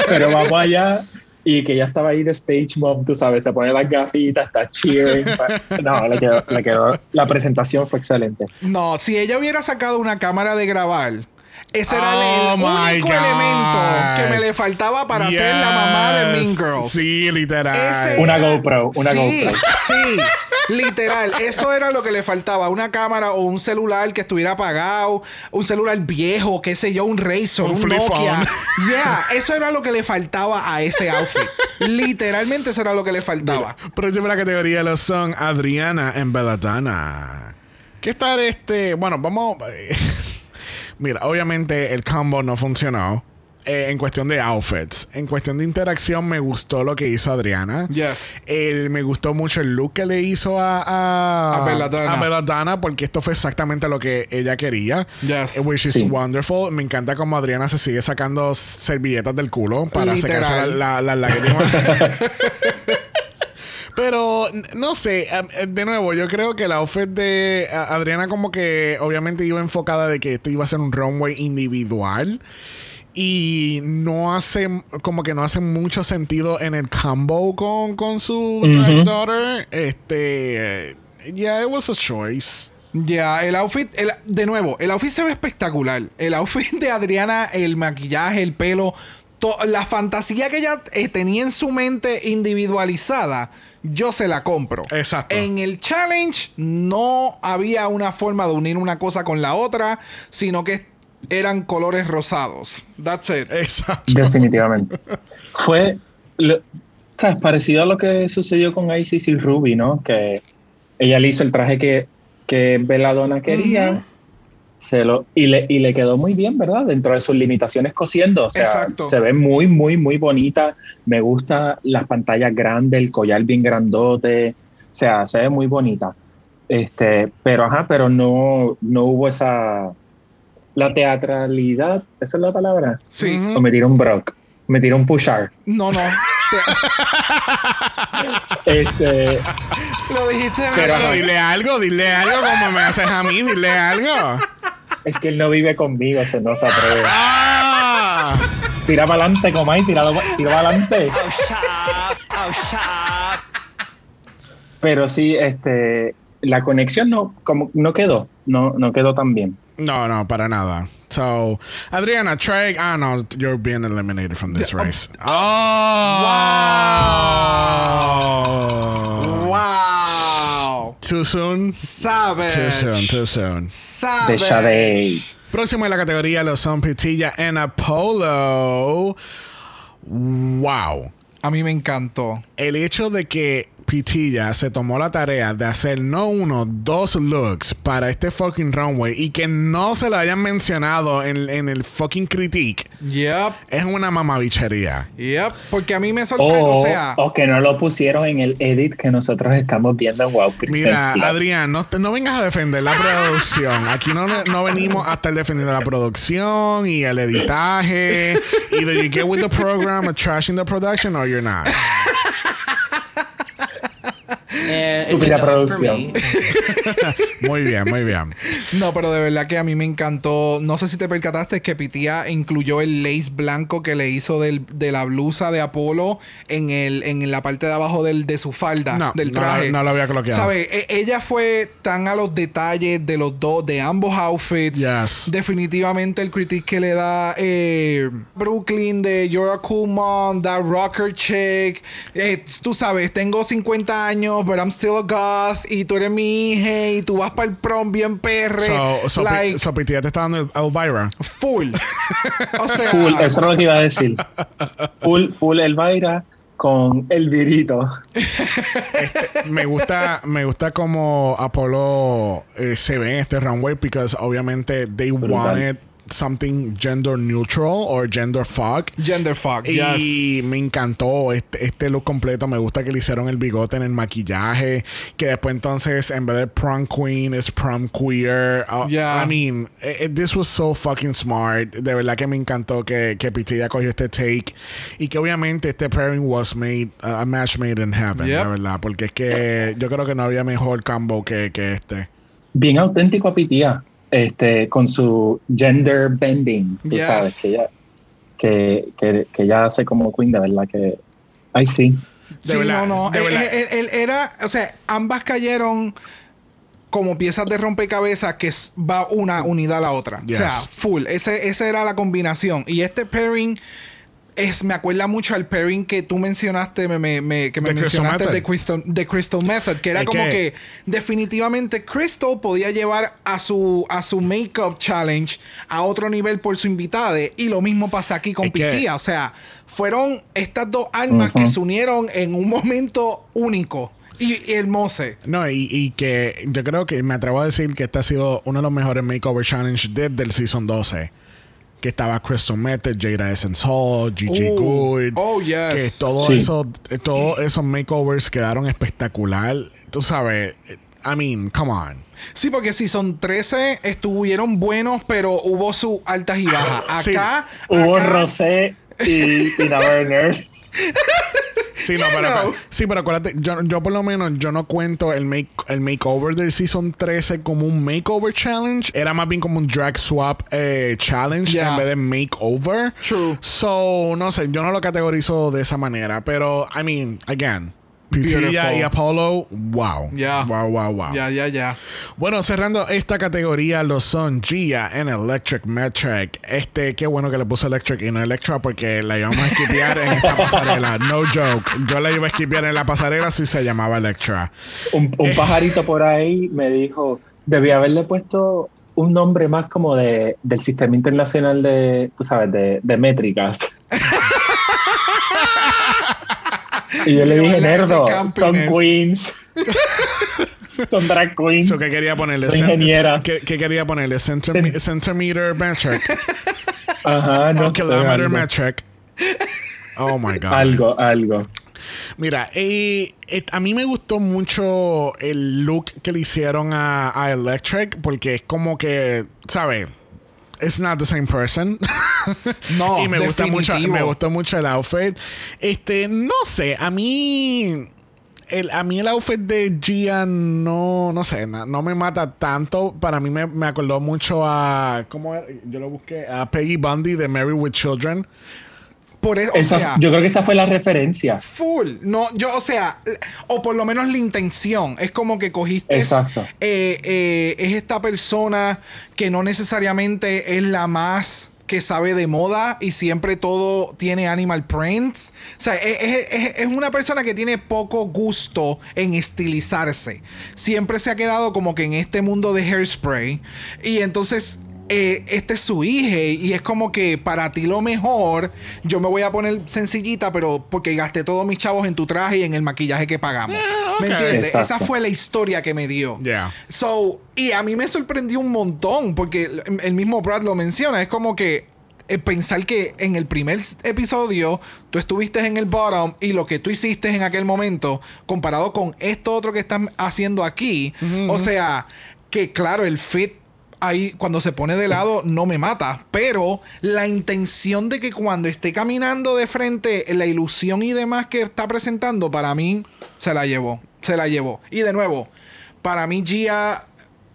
Speaker 4: pero vamos allá. Y que ella estaba ahí de stage mom, tú sabes, se pone las gafitas, está cheering. No, le quedó, le quedó. La presentación fue excelente.
Speaker 2: No, si ella hubiera sacado una cámara de grabar, ese era
Speaker 1: Oh
Speaker 2: el
Speaker 1: my
Speaker 2: único
Speaker 1: God.
Speaker 2: elemento que me le faltaba para ser la mamá de Mean
Speaker 1: Yes.
Speaker 2: Girls.
Speaker 1: Sí, literal.
Speaker 2: Ese
Speaker 4: Una
Speaker 2: era-
Speaker 4: GoPro, una
Speaker 2: sí,
Speaker 4: GoPro.
Speaker 2: Sí, literal. Eso era lo que le faltaba. Una cámara o un celular que estuviera apagado, un celular viejo, qué sé yo, un Razor,
Speaker 1: Un
Speaker 2: un,
Speaker 1: flip
Speaker 2: Nokia.
Speaker 1: phone.
Speaker 2: Yeah, eso era lo que le faltaba a ese outfit. Literalmente eso era lo que le faltaba.
Speaker 1: Próxima la categoría lo son Adriana en Belladonna. ¿Qué tal este? Bueno, vamos. Mira, obviamente el combo no funcionó. Eh, en cuestión de outfits. En cuestión de interacción, me gustó lo que hizo Adriana.
Speaker 2: Yes.
Speaker 1: El- me gustó mucho el look que le hizo a, a,
Speaker 2: A Belladonna.
Speaker 1: a Belladonna, porque esto fue exactamente lo que ella quería.
Speaker 2: Yes.
Speaker 1: Eh, Which is
Speaker 4: Sí.
Speaker 1: wonderful. Me encanta cómo Adriana se sigue sacando servilletas del culo para
Speaker 2: Literal.
Speaker 1: secarse la- la- las lágrimas. Pero no sé, eh, eh, de nuevo, yo creo que el outfit de a- Adriana como que obviamente iba enfocada de que esto iba a ser un runway individual y no hace como que no hace mucho sentido en el combo con, con su drag daughter. Este, yeah, it was a choice.
Speaker 2: Ya, el outfit, el- de nuevo, el outfit se ve espectacular. El outfit de Adriana, el maquillaje, el pelo, to- la fantasía que ella eh, tenía en su mente individualizada, yo se la compro.
Speaker 1: Exacto.
Speaker 2: En el challenge no había una forma de unir una cosa con la otra, sino que eran colores rosados. That's it.
Speaker 1: Exacto.
Speaker 4: Definitivamente. Fue lo- ¿sabes? parecido a lo que sucedió con Isis y Ruby, ¿no? Que ella le hizo el traje que, que Belladonna quería. Se lo, y, le, y le quedó muy bien, ¿verdad? Dentro de sus limitaciones cosiendo. O sea,
Speaker 2: Exacto.
Speaker 4: se ve muy, muy, muy bonita. Me gusta las pantallas grandes, el collar bien grandote. O sea, se ve muy bonita. Este, pero ajá, pero no, no hubo esa. La teatralidad, esa es la palabra.
Speaker 2: Sí.
Speaker 4: O me tiró un Brock. Me tiró un pushar.
Speaker 2: No, no. Te-
Speaker 4: Este,
Speaker 2: lo dijiste.
Speaker 4: Pero-
Speaker 1: Pero dile algo, dile algo como me haces a mí, dile algo.
Speaker 4: es que él no vive conmigo, se no se atreve.
Speaker 1: Ah.
Speaker 4: Tira para adelante, Comay, tira, tira para adelante. Pero sí, este, la conexión no, como, no quedó, no, no quedó tan bien.
Speaker 1: No, no, para nada. So, Adriana, try. Ah, no, you're being eliminated from this race. Oh!
Speaker 2: Wow.
Speaker 1: Too soon?
Speaker 2: Savage.
Speaker 1: Too soon, too soon.
Speaker 2: Savage.
Speaker 1: Próximo en la categoría lo son Pitilla en Apollo. Wow.
Speaker 2: A mí me encantó.
Speaker 1: El hecho de que Pitilla se tomó la tarea de hacer no uno, dos looks para este fucking runway y que no se lo hayan mencionado en, en el fucking critique
Speaker 2: Yep.
Speaker 1: es una mamabichería.
Speaker 2: Yep. Porque a mí me sorprende.
Speaker 4: O,
Speaker 2: o sea,
Speaker 4: o que no lo pusieron en el edit que nosotros estamos viendo en Wow Presents
Speaker 1: Mira,
Speaker 4: Club.
Speaker 1: Adrián, no, te- no vengas a defender la producción. Aquí no, no venimos a estar defendiendo la producción y el editaje. Either you get with the program or trashing the production or you're not.
Speaker 5: It's
Speaker 4: Estúpida producción.
Speaker 1: Muy bien, muy bien.
Speaker 2: No, pero de verdad que a mí me encantó. No sé si te percataste que Pitía incluyó el lace blanco que le hizo del- de la blusa de Apolo en, el, en la parte de abajo del, de su falda,
Speaker 1: No,
Speaker 2: del
Speaker 1: no
Speaker 2: traje.
Speaker 1: no lo había coloqueado.
Speaker 2: ¿Sabe? E- ella fue tan a los detalles de los dos, de ambos outfits.
Speaker 1: Yes.
Speaker 2: Definitivamente el critique que le da eh, Brooklyn de You're a Cool Mom, That Rocker Chick. Eh, tú sabes, tengo 50 años, but I'm still a goth. Y tú eres mi hija y tú vas para el prom bien PR.
Speaker 1: So, so,
Speaker 2: like,
Speaker 1: so te está dando el Elvira.
Speaker 2: full. o sea,
Speaker 4: Full, eso era lo que iba a decir. Full, full Elvira con el virito.
Speaker 1: me gusta me gusta como Apolo eh, se ve en este runway because obviamente they
Speaker 4: Brutal.
Speaker 1: wanted something gender neutral or gender fuck
Speaker 2: gender fuck.
Speaker 1: Y
Speaker 2: yes.
Speaker 1: me encantó este, este look completo. Me gusta que le hicieron el bigote en el maquillaje. Que después entonces, en vez de prom queen, es prom queer. Uh,
Speaker 2: Yeah.
Speaker 1: I mean, eh, eh, this was so fucking smart. De verdad que me encantó que, que Pitilla cogió este take. Y que obviamente este pairing was made, uh, a match made in heaven.
Speaker 2: Yep.
Speaker 1: De verdad. Porque es que yo creo que no había mejor combo que, que este.
Speaker 4: Bien auténtico a Pitía, este, con su gender bending. Tú
Speaker 2: Yes.
Speaker 4: sabes que ella, que, que, que ella hace como queen, de verdad que. Ay, sí.
Speaker 1: De
Speaker 2: sí,
Speaker 1: verdad,
Speaker 2: no, no.
Speaker 1: de
Speaker 2: Eh, eh, él era, o sea, ambas cayeron como piezas de rompecabezas que va una unida a la otra.
Speaker 1: Yes.
Speaker 2: O sea, full. Ese, esa era la combinación. Y este pairing es, me acuerda mucho al pairing que tú mencionaste, me, me- me- que me mencionaste de Crystal, de Crystal Method, que era
Speaker 1: Es
Speaker 2: como
Speaker 1: que-
Speaker 2: que, definitivamente Crystal podía llevar a su, a su makeup challenge a otro nivel por su invitada. Y lo mismo pasa aquí con
Speaker 1: Es que-
Speaker 2: Pitía. O sea, fueron estas dos almas que se unieron en un momento único y, y hermoso.
Speaker 1: No, y, y que yo creo que me atrevo a decir que este ha sido uno de los mejores Makeover Challenge desde el Season 12. Que estaba Crystal Method, Jada Essence Hall, Gigi
Speaker 2: Oh,
Speaker 1: Good.
Speaker 2: oh, yes.
Speaker 1: Que todo
Speaker 4: Sí.
Speaker 1: eso, eh, todos esos makeovers quedaron espectacular. Tú sabes, I mean, come on.
Speaker 2: Sí, porque si son 13, estuvieron buenos, pero hubo sus altas y bajas.
Speaker 1: Sí.
Speaker 2: Acá,
Speaker 4: Hubo
Speaker 2: acá-
Speaker 4: Rosé y Tina Burner.
Speaker 1: Sí, no, pero,
Speaker 2: know.
Speaker 1: sí, pero acuérdate, yo, yo por lo menos yo no cuento el make el makeover del season 13 como un makeover challenge. Era más bien como un drag swap eh, challenge
Speaker 2: Yeah.
Speaker 1: en vez de makeover.
Speaker 2: True.
Speaker 1: So, no sé, yo no lo categorizo de esa manera. Pero, I mean, again,
Speaker 2: Beautiful.
Speaker 1: y Apollo, wow.
Speaker 2: Yeah.
Speaker 1: Wow, wow, wow.
Speaker 2: Ya, ya, ya.
Speaker 1: Bueno, cerrando esta categoría, lo son Gia en Electric Metric. Este, qué bueno que le puso Electric y no Electra porque la íbamos a esquipear en esta pasarela. No joke. Yo la iba a esquipear en la pasarela si se llamaba Electra.
Speaker 4: Un, un pajarito por ahí me dijo, debía haberle puesto un nombre más como de, del sistema internacional de, tú sabes, de, de métricas. y yo le dije, Nerdo, son queens. son drag queens.
Speaker 1: Eso que quería ponerle.
Speaker 4: Son ingenieras.
Speaker 1: ¿Qué, qué quería ponerle? Centime- centimeter metric.
Speaker 4: Ajá, no
Speaker 1: o
Speaker 4: sé,
Speaker 1: kilometer
Speaker 4: algo,
Speaker 1: metric. Oh my God.
Speaker 4: algo, algo.
Speaker 1: Mira, eh, eh, a mí me gustó mucho el look que le hicieron a, a Electric porque es como que, ¿sabes? It's not the same person.
Speaker 2: No,
Speaker 1: y me gusta mucho, me gustó mucho el outfit. Este, no sé, a mí el, a mí el outfit de Gia no, no sé, no, me mata tanto. Para mí me, me acordó mucho a, ¿cómo era? Yo lo busqué, a Peggy Bundy de Married with Children.
Speaker 2: Por eso,
Speaker 4: Esa-
Speaker 2: o sea,
Speaker 4: yo creo que esa fue la referencia.
Speaker 2: full. No, yo, o sea, o por lo menos la intención. Es como que cogiste.
Speaker 4: Exacto.
Speaker 2: eh, eh, es esta persona que no necesariamente es la más que sabe de moda y siempre todo tiene animal prints. O sea, es, es- es- es una persona que tiene poco gusto en estilizarse. Siempre se ha quedado como que en este mundo de hairspray. Y entonces eh, este es su hija y es como que para ti lo mejor, yo me voy a poner sencillita, pero porque gasté todos mis chavos en tu traje y en el maquillaje que pagamos. ¿Me
Speaker 1: ok.
Speaker 2: entiendes?
Speaker 4: Exacto.
Speaker 2: Esa fue la historia que me dio.
Speaker 1: Yeah.
Speaker 2: So, y a mí me sorprendió un montón porque el, el mismo Brad lo menciona. Es como que eh, pensar que en el primer episodio tú estuviste en el bottom y lo que tú hiciste en aquel momento comparado con esto otro que están haciendo aquí. O sea, que claro, el fit ahí cuando se pone de lado no me mata, pero la intención de que cuando esté caminando de frente, la ilusión y demás que está presentando, para mí se la llevó, se la llevó. Y de nuevo, para mí Gia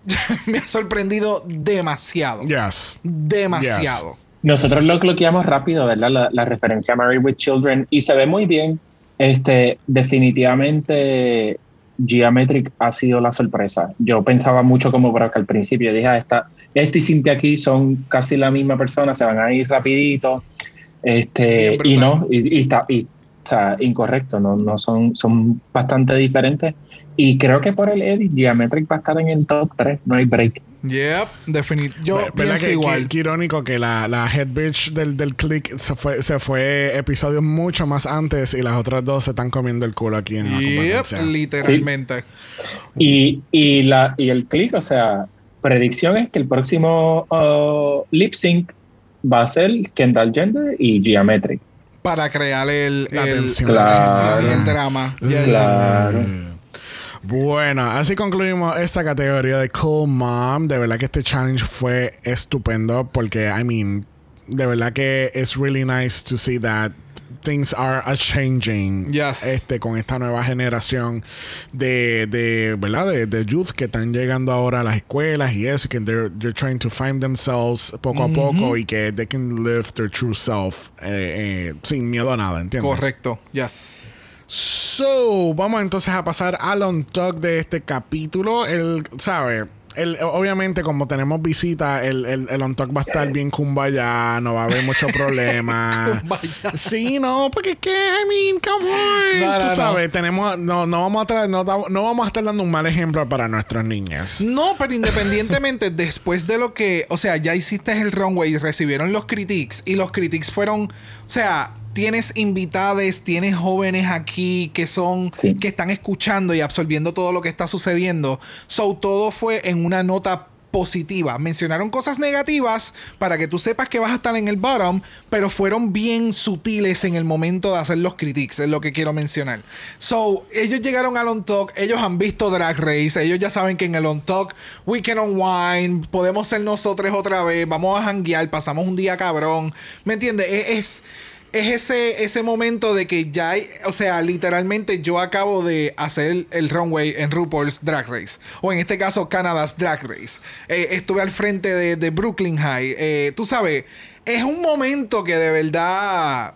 Speaker 2: me ha sorprendido demasiado,
Speaker 1: Yes.
Speaker 2: demasiado.
Speaker 4: Nosotros lo cloqueamos rápido, ¿verdad? La, la referencia a Married with Children y se ve muy bien. Este, definitivamente Geometric ha sido la sorpresa. Yo pensaba mucho como Brock al principio. Dije, ah, esta, este y Cynthia aquí son casi la misma persona, se van a ir rapidito. Este, y no, y, y está, y, o sea, incorrecto, no, no son, son bastante diferentes. Y creo que por el edit, Geometric va a estar en el top 3, no hay break.
Speaker 2: Yep, definitivamente. Yo
Speaker 1: ¿Verdad
Speaker 2: pienso
Speaker 1: que,
Speaker 2: igual.
Speaker 1: que- que irónico que la, la head bitch del, del click se fue, se fue episodios mucho más antes y las otras dos se están comiendo el culo aquí en la
Speaker 2: Yep,
Speaker 1: competencia.
Speaker 2: literalmente.
Speaker 4: Y, y, la, y el click, o sea, predicción es que el próximo uh, lip sync va a ser Kendall Jenner y Geometric.
Speaker 2: Para crear el,
Speaker 1: La
Speaker 2: el-
Speaker 1: tensión.
Speaker 2: la drama.
Speaker 4: Claro.
Speaker 1: Bueno, así concluimos esta categoría de Cool Mom. De verdad que este challenge fue estupendo porque, I mean, de verdad que es really nice to see that things are a changing
Speaker 2: Yes.
Speaker 1: este con esta nueva generación de, de verdad de, de youth que están llegando ahora a las escuelas y eso que they're, they're trying to find themselves poco a poco y que they can live their true self eh, eh, sin miedo a nada ¿entiendes?
Speaker 2: Correcto. Yes.
Speaker 1: So, vamos entonces a pasar al on talk de este capítulo. El, ¿sabe? El, obviamente, como tenemos visita, el, el, el on talk va a estar bien kumbaya, no va a haber mucho problema. Sí, no, porque es que, I mean, come on.
Speaker 2: No,
Speaker 1: Tú
Speaker 2: no, no.
Speaker 1: sabes, tenemos, no, no vamos a traer, no, no vamos a estar dando un mal ejemplo para nuestras niñas.
Speaker 2: No, pero independientemente, después de lo que, o sea, ya hiciste el runway y recibieron los critiques y los critiques fueron, o sea, tienes invitades, tienes jóvenes aquí que son,
Speaker 4: Sí.
Speaker 2: que están escuchando y absorbiendo todo lo que está sucediendo. So, todo fue en una nota positivas. Mencionaron cosas negativas para que tú sepas que vas a estar en el bottom, pero fueron bien sutiles en el momento de hacer los critiques, es lo que quiero mencionar. So, ellos llegaron al On Talk, ellos han visto Drag Race, ellos ya saben que en el On Talk, we can unwind, podemos ser nosotros otra vez, vamos a janguear, pasamos un día cabrón. ¿Me entiendes? Es, es, es ese, ese momento de que ya hay, o sea, literalmente yo acabo de hacer el runway en RuPaul's Drag Race, o en este caso Canada's Drag Race. Eh, estuve al frente de, de Brooklyn High. Eh, tú sabes, es un momento que de verdad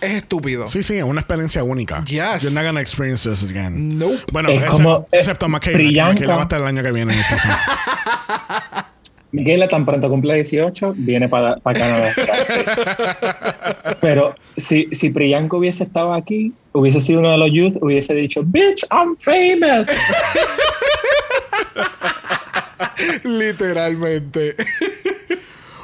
Speaker 2: es estúpido.
Speaker 1: Sí, sí, es una experiencia única.
Speaker 2: Yes.
Speaker 1: You're not gonna experience this again.
Speaker 2: Nope.
Speaker 1: Bueno,
Speaker 4: Es como, eh,
Speaker 1: excepto Michaela. que va a estar el año que viene en
Speaker 4: tan pronto cumple 18, viene para Canadá. Pero si, si Priyanka hubiese estado aquí, hubiese sido uno de los youth, hubiese dicho, bitch, I'm famous.
Speaker 2: Literalmente.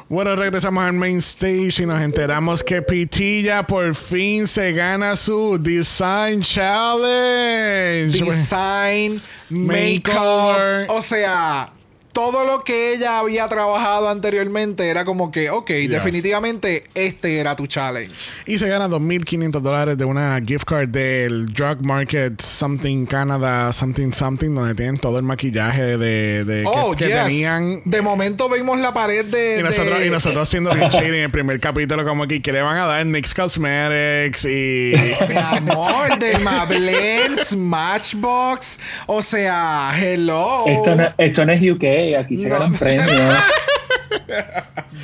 Speaker 1: Bueno, regresamos al main stage y nos enteramos que Pitilla por fin se gana su Design Challenge.
Speaker 2: Design,
Speaker 1: Makeover.
Speaker 2: makeover. O sea, todo lo que ella había trabajado anteriormente era como que, ok, definitivamente este era tu challenge.
Speaker 1: Y se gana 2.500 dólares de una gift card del Drug Market Something Canada Something Something donde tienen todo el maquillaje de, de- que-
Speaker 2: Oh,
Speaker 1: que,
Speaker 2: yes.
Speaker 1: tenían.
Speaker 2: De momento vimos la pared de.
Speaker 1: Y nosotros,
Speaker 2: de-
Speaker 1: y nosotros shady en el primer capítulo, como que, ¿qué le van a dar? NYX Cosmetics y...
Speaker 2: Mi amor, de Mablén, Smashbox. O sea, hello.
Speaker 4: Esto, no, esto no es UK, aquí se
Speaker 2: No.
Speaker 4: ganan premios.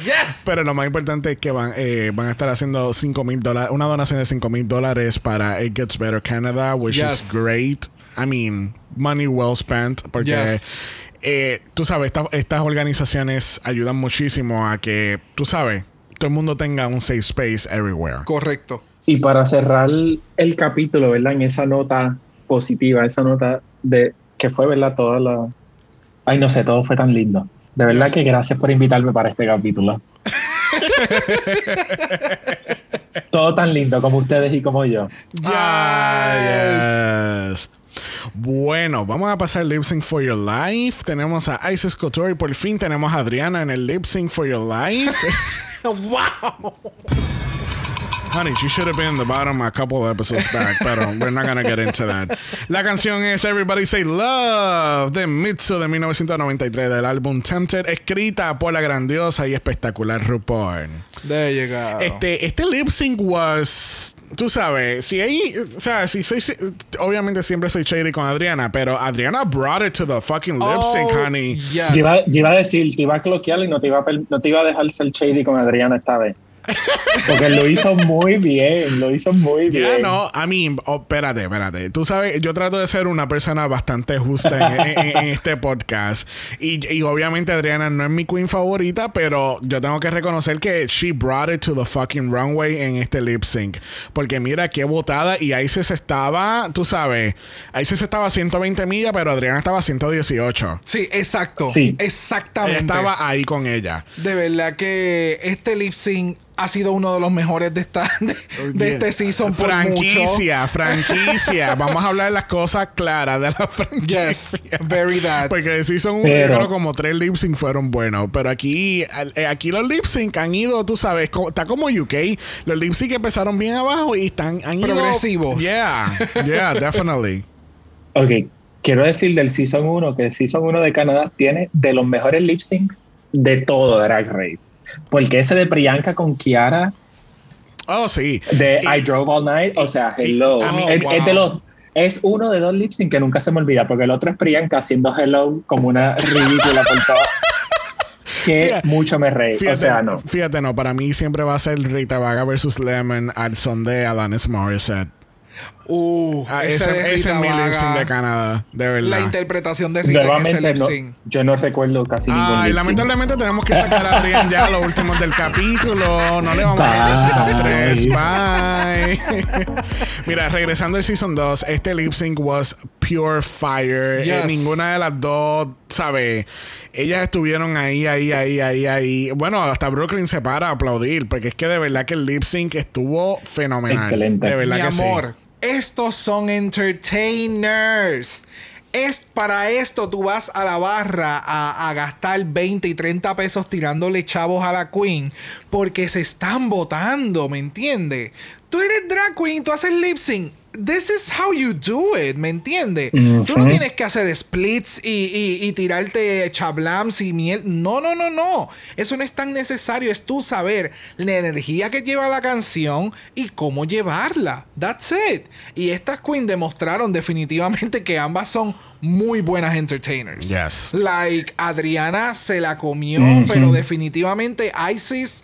Speaker 2: Yes.
Speaker 1: Pero lo más importante es que van, eh, van a estar haciendo 5 mil dólares, una donación de 5 mil dólares para It Gets Better Canada, which
Speaker 2: Yes.
Speaker 1: is great. I mean, money well spent, porque
Speaker 2: Yes.
Speaker 1: eh, tú sabes, esta- estas organizaciones ayudan muchísimo a que, tú sabes, todo el mundo tenga un safe space everywhere.
Speaker 2: Correcto.
Speaker 4: Y para cerrar el capítulo, ¿verdad? En esa nota positiva, esa nota de que fue, ¿verdad? Toda la... Ay, no sé, todo fue tan lindo. De verdad
Speaker 2: Yes.
Speaker 4: que gracias por invitarme para este capítulo. todo tan lindo como ustedes y como yo.
Speaker 1: Ah, yes. Bueno, vamos a pasar Lip Sync for Your Life. Tenemos a Isis Couture y por fin tenemos a Adriana en el Lip Sync for Your Life.
Speaker 2: wow.
Speaker 1: Honey, she should have been in the bottom a couple episodes back, pero we're not gonna get into that. La canción es Everybody Say Love de Mitsu de 1993 del álbum Tempted, escrita por la grandiosa y espectacular RuPaul.
Speaker 2: There you go.
Speaker 1: Este, este lip sync was. Tú sabes, si hay. O sea, si soy. si- Obviamente siempre soy shady con Adriana, pero Adriana brought it to the fucking lip sync,
Speaker 2: Oh,
Speaker 1: honey.
Speaker 2: yes.
Speaker 4: Yo iba, yo iba a decir, te iba a cloquear y no te iba a, per- no te iba a dejar ser shady con Adriana esta vez. Porque lo hizo muy bien, lo hizo muy
Speaker 1: Ya
Speaker 4: bien.
Speaker 1: no, I mean, oh, espérate, espérate. Tú sabes, yo trato de ser una persona bastante justa en, en- en este podcast. Y, y obviamente Adriana no es mi queen favorita, pero yo tengo que reconocer que she brought it to the fucking runway en este lip sync. Porque mira qué botada. Y Isis estaba, tú sabes, Isis estaba a 120 millas, pero Adriana estaba a 118.
Speaker 2: Sí, exacto.
Speaker 4: Sí.
Speaker 2: Exactamente.
Speaker 1: Estaba ahí con ella.
Speaker 2: De verdad que este lip sync ha sido uno de los mejores de esta de, de este season por mucho.
Speaker 1: franquicia, franquicia. Vamos a hablar de las cosas claras de la franquicia.
Speaker 2: Yes, very that.
Speaker 1: Porque el season 1
Speaker 4: Pero-
Speaker 1: yo creo como tres lip sync fueron buenos. Pero aquí, eh, aquí los lip sync han ido, tú sabes, co- está como UK. Los lip sync empezaron bien abajo y están han ido-
Speaker 2: Progresivos.
Speaker 1: Yeah, yeah, definitely.
Speaker 4: Ok, quiero decir del Season 1 que el Season 1 de Canadá tiene de los mejores lip syncs de todo Drag Race. Porque ese de Priyanka con Kiara,
Speaker 1: Oh, sí.
Speaker 4: de
Speaker 1: Y-
Speaker 4: I Drove All Night, o sea,
Speaker 1: y-
Speaker 4: hello.
Speaker 1: a mí-
Speaker 4: es,
Speaker 2: wow.
Speaker 4: es de los, es uno de dos lip syncs que nunca se me olvida, porque el otro es Priyanka haciendo hello como una ridícula por todo. Que
Speaker 1: Fíjate-
Speaker 4: mucho me reí.
Speaker 1: Fíjate,
Speaker 4: o sea, no.
Speaker 1: fíjate, no, para mí siempre va a ser Rita Vaga versus Lemon al son de Alanis Morissette.
Speaker 2: Uh,
Speaker 1: Ah,
Speaker 2: ese,
Speaker 1: ese,
Speaker 2: de
Speaker 1: ese mi lip sync de Canadá, de verdad.
Speaker 2: La interpretación de Rita en ese lip
Speaker 4: no,
Speaker 2: sync.
Speaker 4: yo no recuerdo casi ningún
Speaker 1: Ay, lamentablemente tenemos que sacar a Adrián ya a los últimos del capítulo. No le vamos a dar
Speaker 4: Bye.
Speaker 1: besitos 3. Bye. Mira, regresando al Season 2, este lip sync was pure fire. Eh, ninguna de las dos, ¿sabes? Ellas estuvieron ahí, ahí, ahí, ahí, ahí. Bueno, hasta Brooklyn se para a aplaudir, porque es que de verdad que el lip sync estuvo fenomenal.
Speaker 4: Excelente.
Speaker 1: De verdad
Speaker 2: Mi
Speaker 1: que sí.
Speaker 2: Estos son entertainers. Es, para esto tú vas a la barra a, a gastar 20 y 30 pesos tirándole chavos a la queen porque se están votando, ¿me entiendes? Tú eres drag queen, tú haces lip sync. This is how you do it, ¿me entiendes? Tú no tienes que hacer splits y, y- y tirarte chablams y miel. No, no, no, no. Eso no es tan necesario. Es tú saber la energía que lleva la canción y cómo llevarla. That's it. Y estas queens demostraron definitivamente que ambas son muy buenas entertainers.
Speaker 1: Yes.
Speaker 2: Like Adriana se la comió, pero definitivamente Isis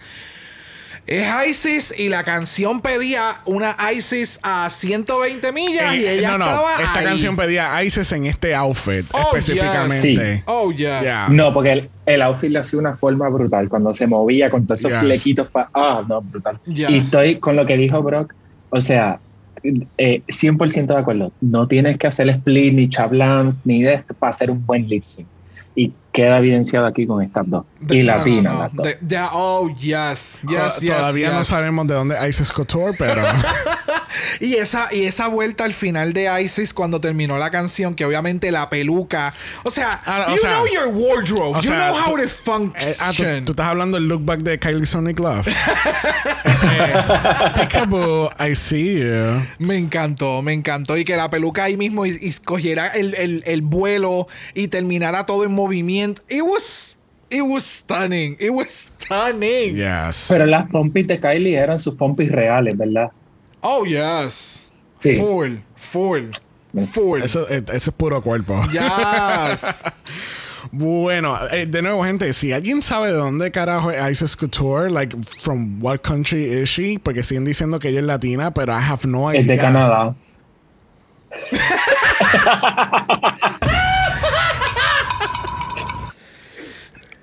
Speaker 2: es Isis y la canción pedía una Isis a 120 millas y
Speaker 1: Eh,
Speaker 2: ella
Speaker 1: no, no.
Speaker 2: estaba
Speaker 1: Esta
Speaker 2: ahí.
Speaker 1: canción pedía Isis en este outfit
Speaker 2: Oh,
Speaker 1: específicamente.
Speaker 4: Sí.
Speaker 2: Oh, yes.
Speaker 1: Yeah.
Speaker 4: No, porque el, el outfit le hacía una forma brutal cuando se movía con todos esos
Speaker 1: Yes.
Speaker 4: flequitos. pa- ah, no, brutal.
Speaker 2: Yes.
Speaker 4: Y estoy con lo que dijo Brock. O sea, eh, 100% de acuerdo. No tienes que hacer split, ni chablams, ni de esto para hacer un buen lip sync. Y queda evidenciado aquí con estas dos.
Speaker 2: De-
Speaker 4: y
Speaker 2: no,
Speaker 4: latinas,
Speaker 2: no, no.
Speaker 4: las dos.
Speaker 2: De- de- oh, yes. Yes,
Speaker 1: To-
Speaker 2: yes,
Speaker 1: Todavía no sabemos de dónde Isis Couture, pero
Speaker 2: Y esa, y esa vuelta al final de Isis cuando terminó la canción, que obviamente la peluca. O sea,
Speaker 1: Ah, o
Speaker 2: you
Speaker 1: sea,
Speaker 2: know your wardrobe. you
Speaker 1: sea,
Speaker 2: know how
Speaker 1: tú-
Speaker 2: to
Speaker 1: Eh, ah, tú,
Speaker 2: function.
Speaker 1: tú estás hablando del look back de Kylie Sonic Love. Ese, Peekaboo, I see you.
Speaker 2: Me encantó, me encantó. Y que la peluca ahí mismo y, y cogiera el, el- el vuelo y terminara todo en movimiento. It was, it was stunning. It was stunning.
Speaker 1: Yes.
Speaker 4: Pero las pompis de Kylie eran sus pompis reales, ¿verdad?
Speaker 2: Oh, yes.
Speaker 4: Sí.
Speaker 2: Full, full, full.
Speaker 1: Eso, eh, eso es puro cuerpo.
Speaker 2: Yes.
Speaker 1: Bueno, eh, de nuevo, gente, si alguien sabe de dónde carajo es Isis Couture, like, from what country is she, porque siguen diciendo que ella es latina, pero I have no idea.
Speaker 4: Es de Canadá.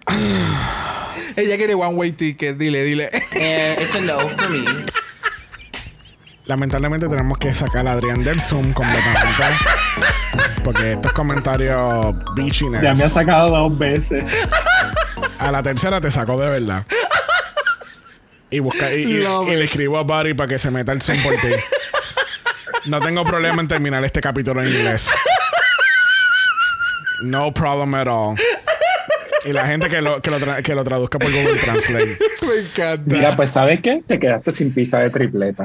Speaker 2: Ella quiere one way ticket. Dile, dile.
Speaker 5: And it's a no for me.
Speaker 1: Lamentablemente tenemos que sacar a Adrián del Zoom completamente. porque estos comentarios bitchiness.
Speaker 4: Ya me ha sacado dos veces.
Speaker 1: A la tercera te sacó de verdad. Y busca y, y-
Speaker 2: Love
Speaker 1: y le escribo a Buddy para que se meta el Zoom por ti. No tengo problema en terminar este capítulo en inglés. No problem at all. Y la gente que lo, que lo, tra- que lo traduzca por Google Translate.
Speaker 2: Me encanta.
Speaker 4: Mira, pues ¿sabes qué? Te quedaste sin pizza de tripleta.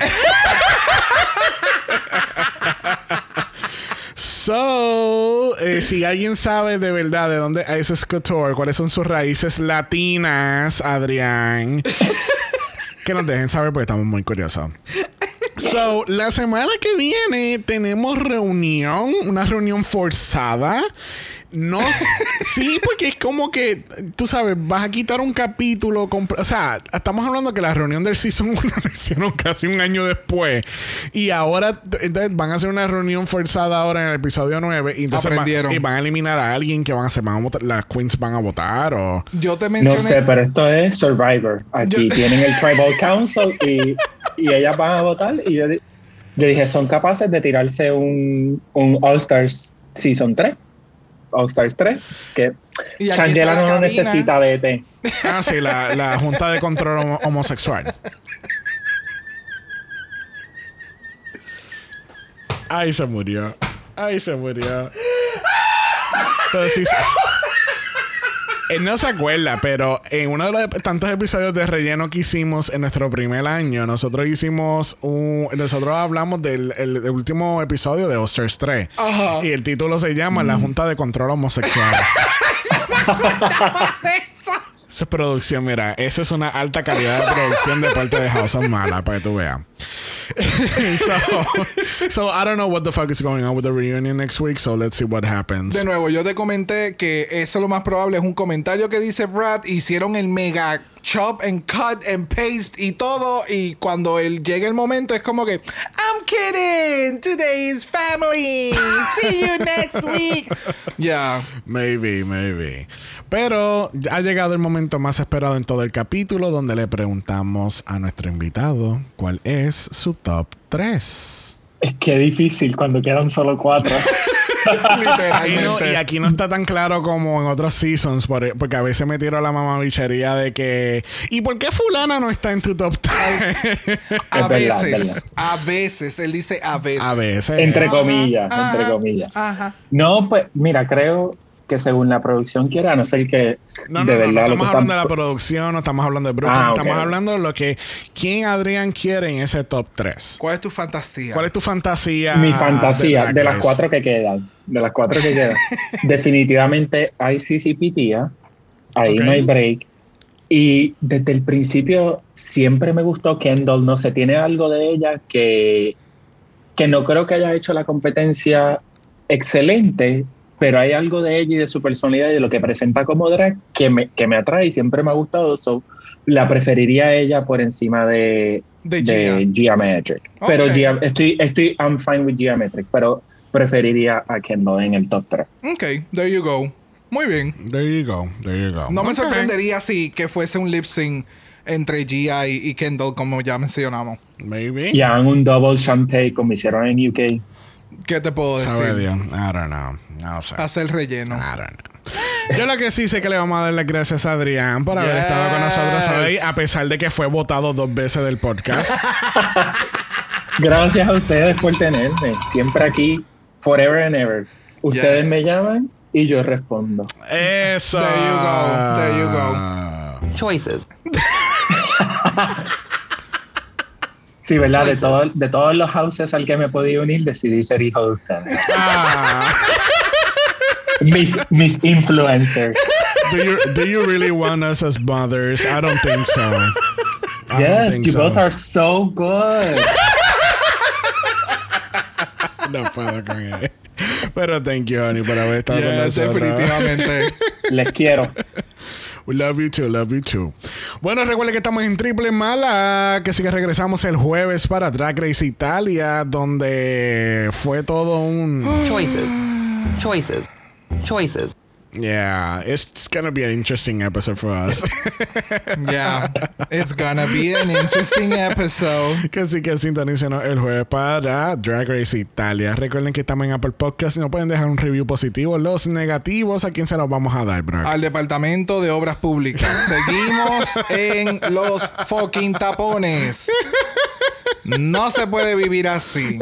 Speaker 1: So, eh, si alguien sabe de verdad de dónde Isis Couture, cuáles son sus raíces latinas, Adrián, que nos dejen saber porque estamos muy curiosos. So, la semana que viene tenemos reunión, una reunión forzada. No, sí, porque es como que, tú sabes, vas a quitar un capítulo. O sea, estamos hablando que la reunión del Season 1 la hicieron casi un año después. Y ahora entonces, van a hacer una reunión forzada ahora en el episodio 9. Y entonces van,
Speaker 2: Aprendieron.
Speaker 1: y van a eliminar a alguien que van a hacer. Van a votar- las queens van a votar o.
Speaker 2: Yo te
Speaker 4: No
Speaker 2: mencioné.
Speaker 4: sé, pero esto es Survivor. Aquí
Speaker 2: Yo-
Speaker 4: tienen el Tribal Council y, y ellas van a votar. Y yo, di- yo dije, son capaces de tirarse un, un All Stars Season 3. All Stars 3. Que Shangela no
Speaker 2: cabina.
Speaker 4: necesita vete.
Speaker 1: Ah, sí, la, la Junta de Control Homo- Homosexual. Ay, se murió. Ay, se murió. Pero sí. Él no se acuerda, pero en uno de los tantos episodios de relleno que hicimos en nuestro primer año, nosotros hicimos un. Nosotros hablamos del el- el último episodio de Osters 3.
Speaker 2: Ajá.
Speaker 1: Y el título se llama La Junta de Control Homosexual. Esa es producción, mira, esa es una alta calidad de producción de parte de House of Mala, para que tú veas. so, so, I don't know what the fuck is going on with the reunion next week, so let's see what happens.
Speaker 2: De nuevo, yo te comenté que eso lo más probable es un comentario que dice Brad. Hicieron el mega chop and cut and paste y todo. Y cuando él llegue el momento es como que I'm kidding. Today is family. See you next week. Ya.
Speaker 1: Maybe, maybe. Pero ha llegado el momento más esperado en todo el capítulo donde le preguntamos a nuestro invitado cuál es su top 3.
Speaker 4: Es que difícil cuando quedan solo cuatro.
Speaker 1: Y, no-
Speaker 2: Literalmente.
Speaker 1: y aquí no está tan claro como en otros seasons, por- porque a veces me tiro la mamabichería de que. ¿Y por qué Fulana no está en tu top 10?
Speaker 2: a
Speaker 4: verdad,
Speaker 2: veces,
Speaker 4: verdad.
Speaker 2: a veces, él dice a veces.
Speaker 1: a veces.
Speaker 4: Entre comillas,
Speaker 2: ajá,
Speaker 4: entre comillas.
Speaker 2: Ajá.
Speaker 4: No, pues mira, creo que según la producción quiera, a no ser que
Speaker 1: No, no,
Speaker 4: de
Speaker 1: no,
Speaker 4: verdad
Speaker 1: no
Speaker 4: lo que
Speaker 1: estamos hablando de la producción, no estamos hablando de Brooklyn,
Speaker 4: Ah,
Speaker 1: estamos hablando de lo que. ¿Quién Adrián quiere en ese top 3?
Speaker 2: ¿Cuál es tu fantasía?
Speaker 1: ¿Cuál es tu fantasía?
Speaker 4: Mi fantasía, de las cuatro que quedan, de las cuatro que quedan, definitivamente hay CCP tía, ahí no hay break. Y desde el principio siempre me gustó Kendall, no sé, tiene algo de ella que, que no creo que haya hecho la competencia excelente, pero hay algo de ella y de su personalidad y de lo que presenta como drag que me, que me atrae y siempre me ha gustado. So, la preferiría a ella por encima de,
Speaker 2: De
Speaker 4: de Geometric. Pero
Speaker 2: Ok.
Speaker 4: Gea- estoy, estoy, I'm fine with Geometric, pero preferiría a Kendall en el top 3.
Speaker 2: Ok, there you go. Muy bien.
Speaker 1: There you go, there you go.
Speaker 2: No me
Speaker 1: Ok.
Speaker 2: sorprendería si que fuese un lip sync entre Gia y, y Kendall, como ya mencionamos.
Speaker 1: Maybe.
Speaker 4: Y hagan un double champagne como hicieron en UK.
Speaker 2: ¿Qué te puedo
Speaker 1: Sabe
Speaker 2: decir?
Speaker 1: Dios. I don't know. No sé.
Speaker 2: Hacer relleno.
Speaker 1: I don't know. Yo lo que sí sé que le vamos a dar las gracias a Adrián por haber
Speaker 2: Yes.
Speaker 1: estado con nosotros hoy, a pesar de que fue votado dos veces del podcast.
Speaker 4: Gracias a ustedes por tenerme. Siempre aquí, forever and ever. Ustedes
Speaker 2: Yes.
Speaker 4: me llaman y yo respondo.
Speaker 1: Eso.
Speaker 2: There you go, there you go.
Speaker 5: Choices.
Speaker 4: Sí, ¿verdad? De, todo- de todos los houses al que me podía unir, decidí ser hijo de ustedes.
Speaker 1: Ah.
Speaker 4: mis, mis influencers.
Speaker 1: do, you, do you really want us as mothers? I don't think so. I
Speaker 4: Yes,
Speaker 1: think
Speaker 4: you
Speaker 1: so.
Speaker 4: both are so good.
Speaker 1: No puedo con él. Pero thank you, honey, por haber estado con
Speaker 2: Yes,
Speaker 1: nosotros.
Speaker 2: definitivamente.
Speaker 4: Les quiero.
Speaker 1: We love you too, love you too. Bueno, recuerden que estamos en Triple Mala, que sí que regresamos el jueves para Drag Race Italia, donde fue todo un...
Speaker 5: Choices. Choices. Choices.
Speaker 1: Yeah, it's gonna be an interesting episode for us.
Speaker 2: Yeah. It's gonna be an interesting episode.
Speaker 1: que sí que sintonicen el jueves para Drag Race Italia. Recuerden que estamos en Apple Podcast y nos pueden dejar un review positivo. Los negativos, ¿a quién se los vamos a dar, bro?
Speaker 2: Al Departamento de Obras Públicas. Seguimos en los fucking tapones. No se puede vivir así.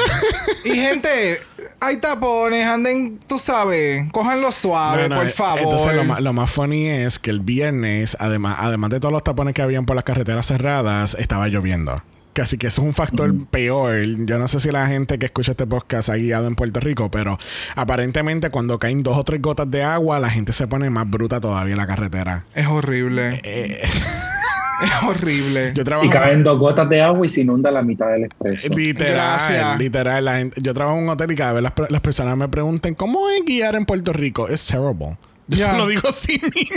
Speaker 2: Y gente, hay tapones, anden, tú sabes, cójanlo suave,
Speaker 1: No, no,
Speaker 2: por
Speaker 1: eh,
Speaker 2: favor.
Speaker 1: Entonces, lo más, lo más funny es que el viernes, además, además de todos los tapones que habían por las carreteras cerradas, estaba lloviendo. Casi que eso es un factor peor. Yo no sé si la gente que escucha este podcast ha guiado en Puerto Rico, pero aparentemente cuando caen dos o tres gotas de agua, la gente se pone más bruta todavía en la carretera.
Speaker 2: Es horrible. Es horrible.
Speaker 4: Y caen dos gotas de agua y se inunda la mitad del expreso.
Speaker 1: Literal,
Speaker 2: Gracias.
Speaker 1: literal. la gente- yo trabajo en un hotel y cada vez las, las personas me preguntan ¿Cómo es guiar en Puerto Rico? Es terrible. Yo
Speaker 2: Ya.
Speaker 1: se lo digo así mismo.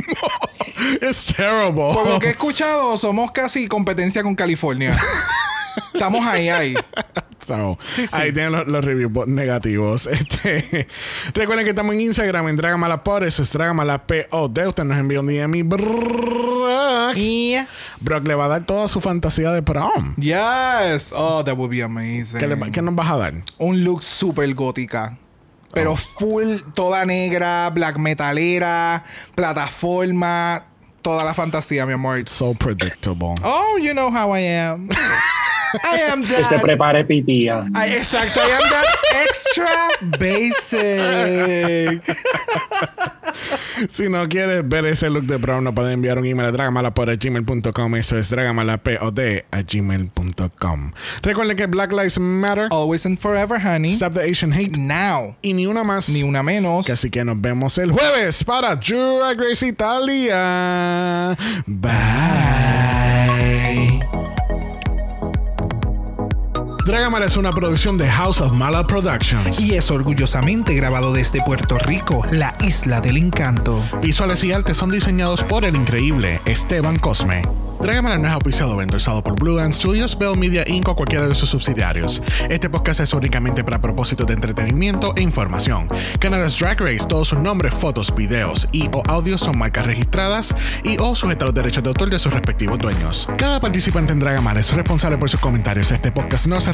Speaker 1: Es terrible.
Speaker 2: Por lo que he escuchado, somos casi competencia con California. Estamos ahí, ahí.
Speaker 1: So,
Speaker 2: Sí, sí.
Speaker 1: Ahí tienen los, los reviews negativos. Este, recuerden que estamos en Instagram en Dragamalapod. Eso es Dragamalapod. Usted nos envía un DM y Brock. Brock le va a dar toda su fantasía de prom.
Speaker 2: Yes. Oh, that would be amazing.
Speaker 1: ¿Qué, le- qué nos vas a dar?
Speaker 2: Un look super gótica. Pero full, toda negra, black metalera, plataforma, toda la fantasía, mi amor.
Speaker 1: So predictable.
Speaker 2: Oh, you know how I am. I am
Speaker 4: Que se
Speaker 2: that.
Speaker 4: prepare pitía.
Speaker 2: I- exacto, I am that extra basic.
Speaker 1: Si no quieres ver ese look de prom, nos pueden enviar un email a dragamalapod.gmail.com. Eso es dragamalapod a gmail.com. Recuerden que Black Lives Matter.
Speaker 2: Always and forever, honey.
Speaker 1: Stop the Asian Hate.
Speaker 2: Now.
Speaker 1: Y ni una más.
Speaker 2: Ni una menos.
Speaker 1: Que Así que nos vemos el jueves para Drag Race Italia. Bye. Dragamala es una producción de House of Mala Productions.
Speaker 2: Y es orgullosamente grabado desde Puerto Rico, la isla del encanto.
Speaker 1: Visuales y artes son diseñados por el increíble Esteban Cosme. Dragamala no es auspiciado o endorsado por Blue Land Studios, Bell Media Inc. o cualquiera de sus subsidiarios. Este podcast es únicamente para propósitos de entretenimiento e información. Canada's Drag Race, todos sus nombres, fotos, videos y o audios son marcas registradas y o sujetos a los derechos de autor de sus respectivos dueños. Cada participante en Dragamala es responsable por sus comentarios. Este podcast no se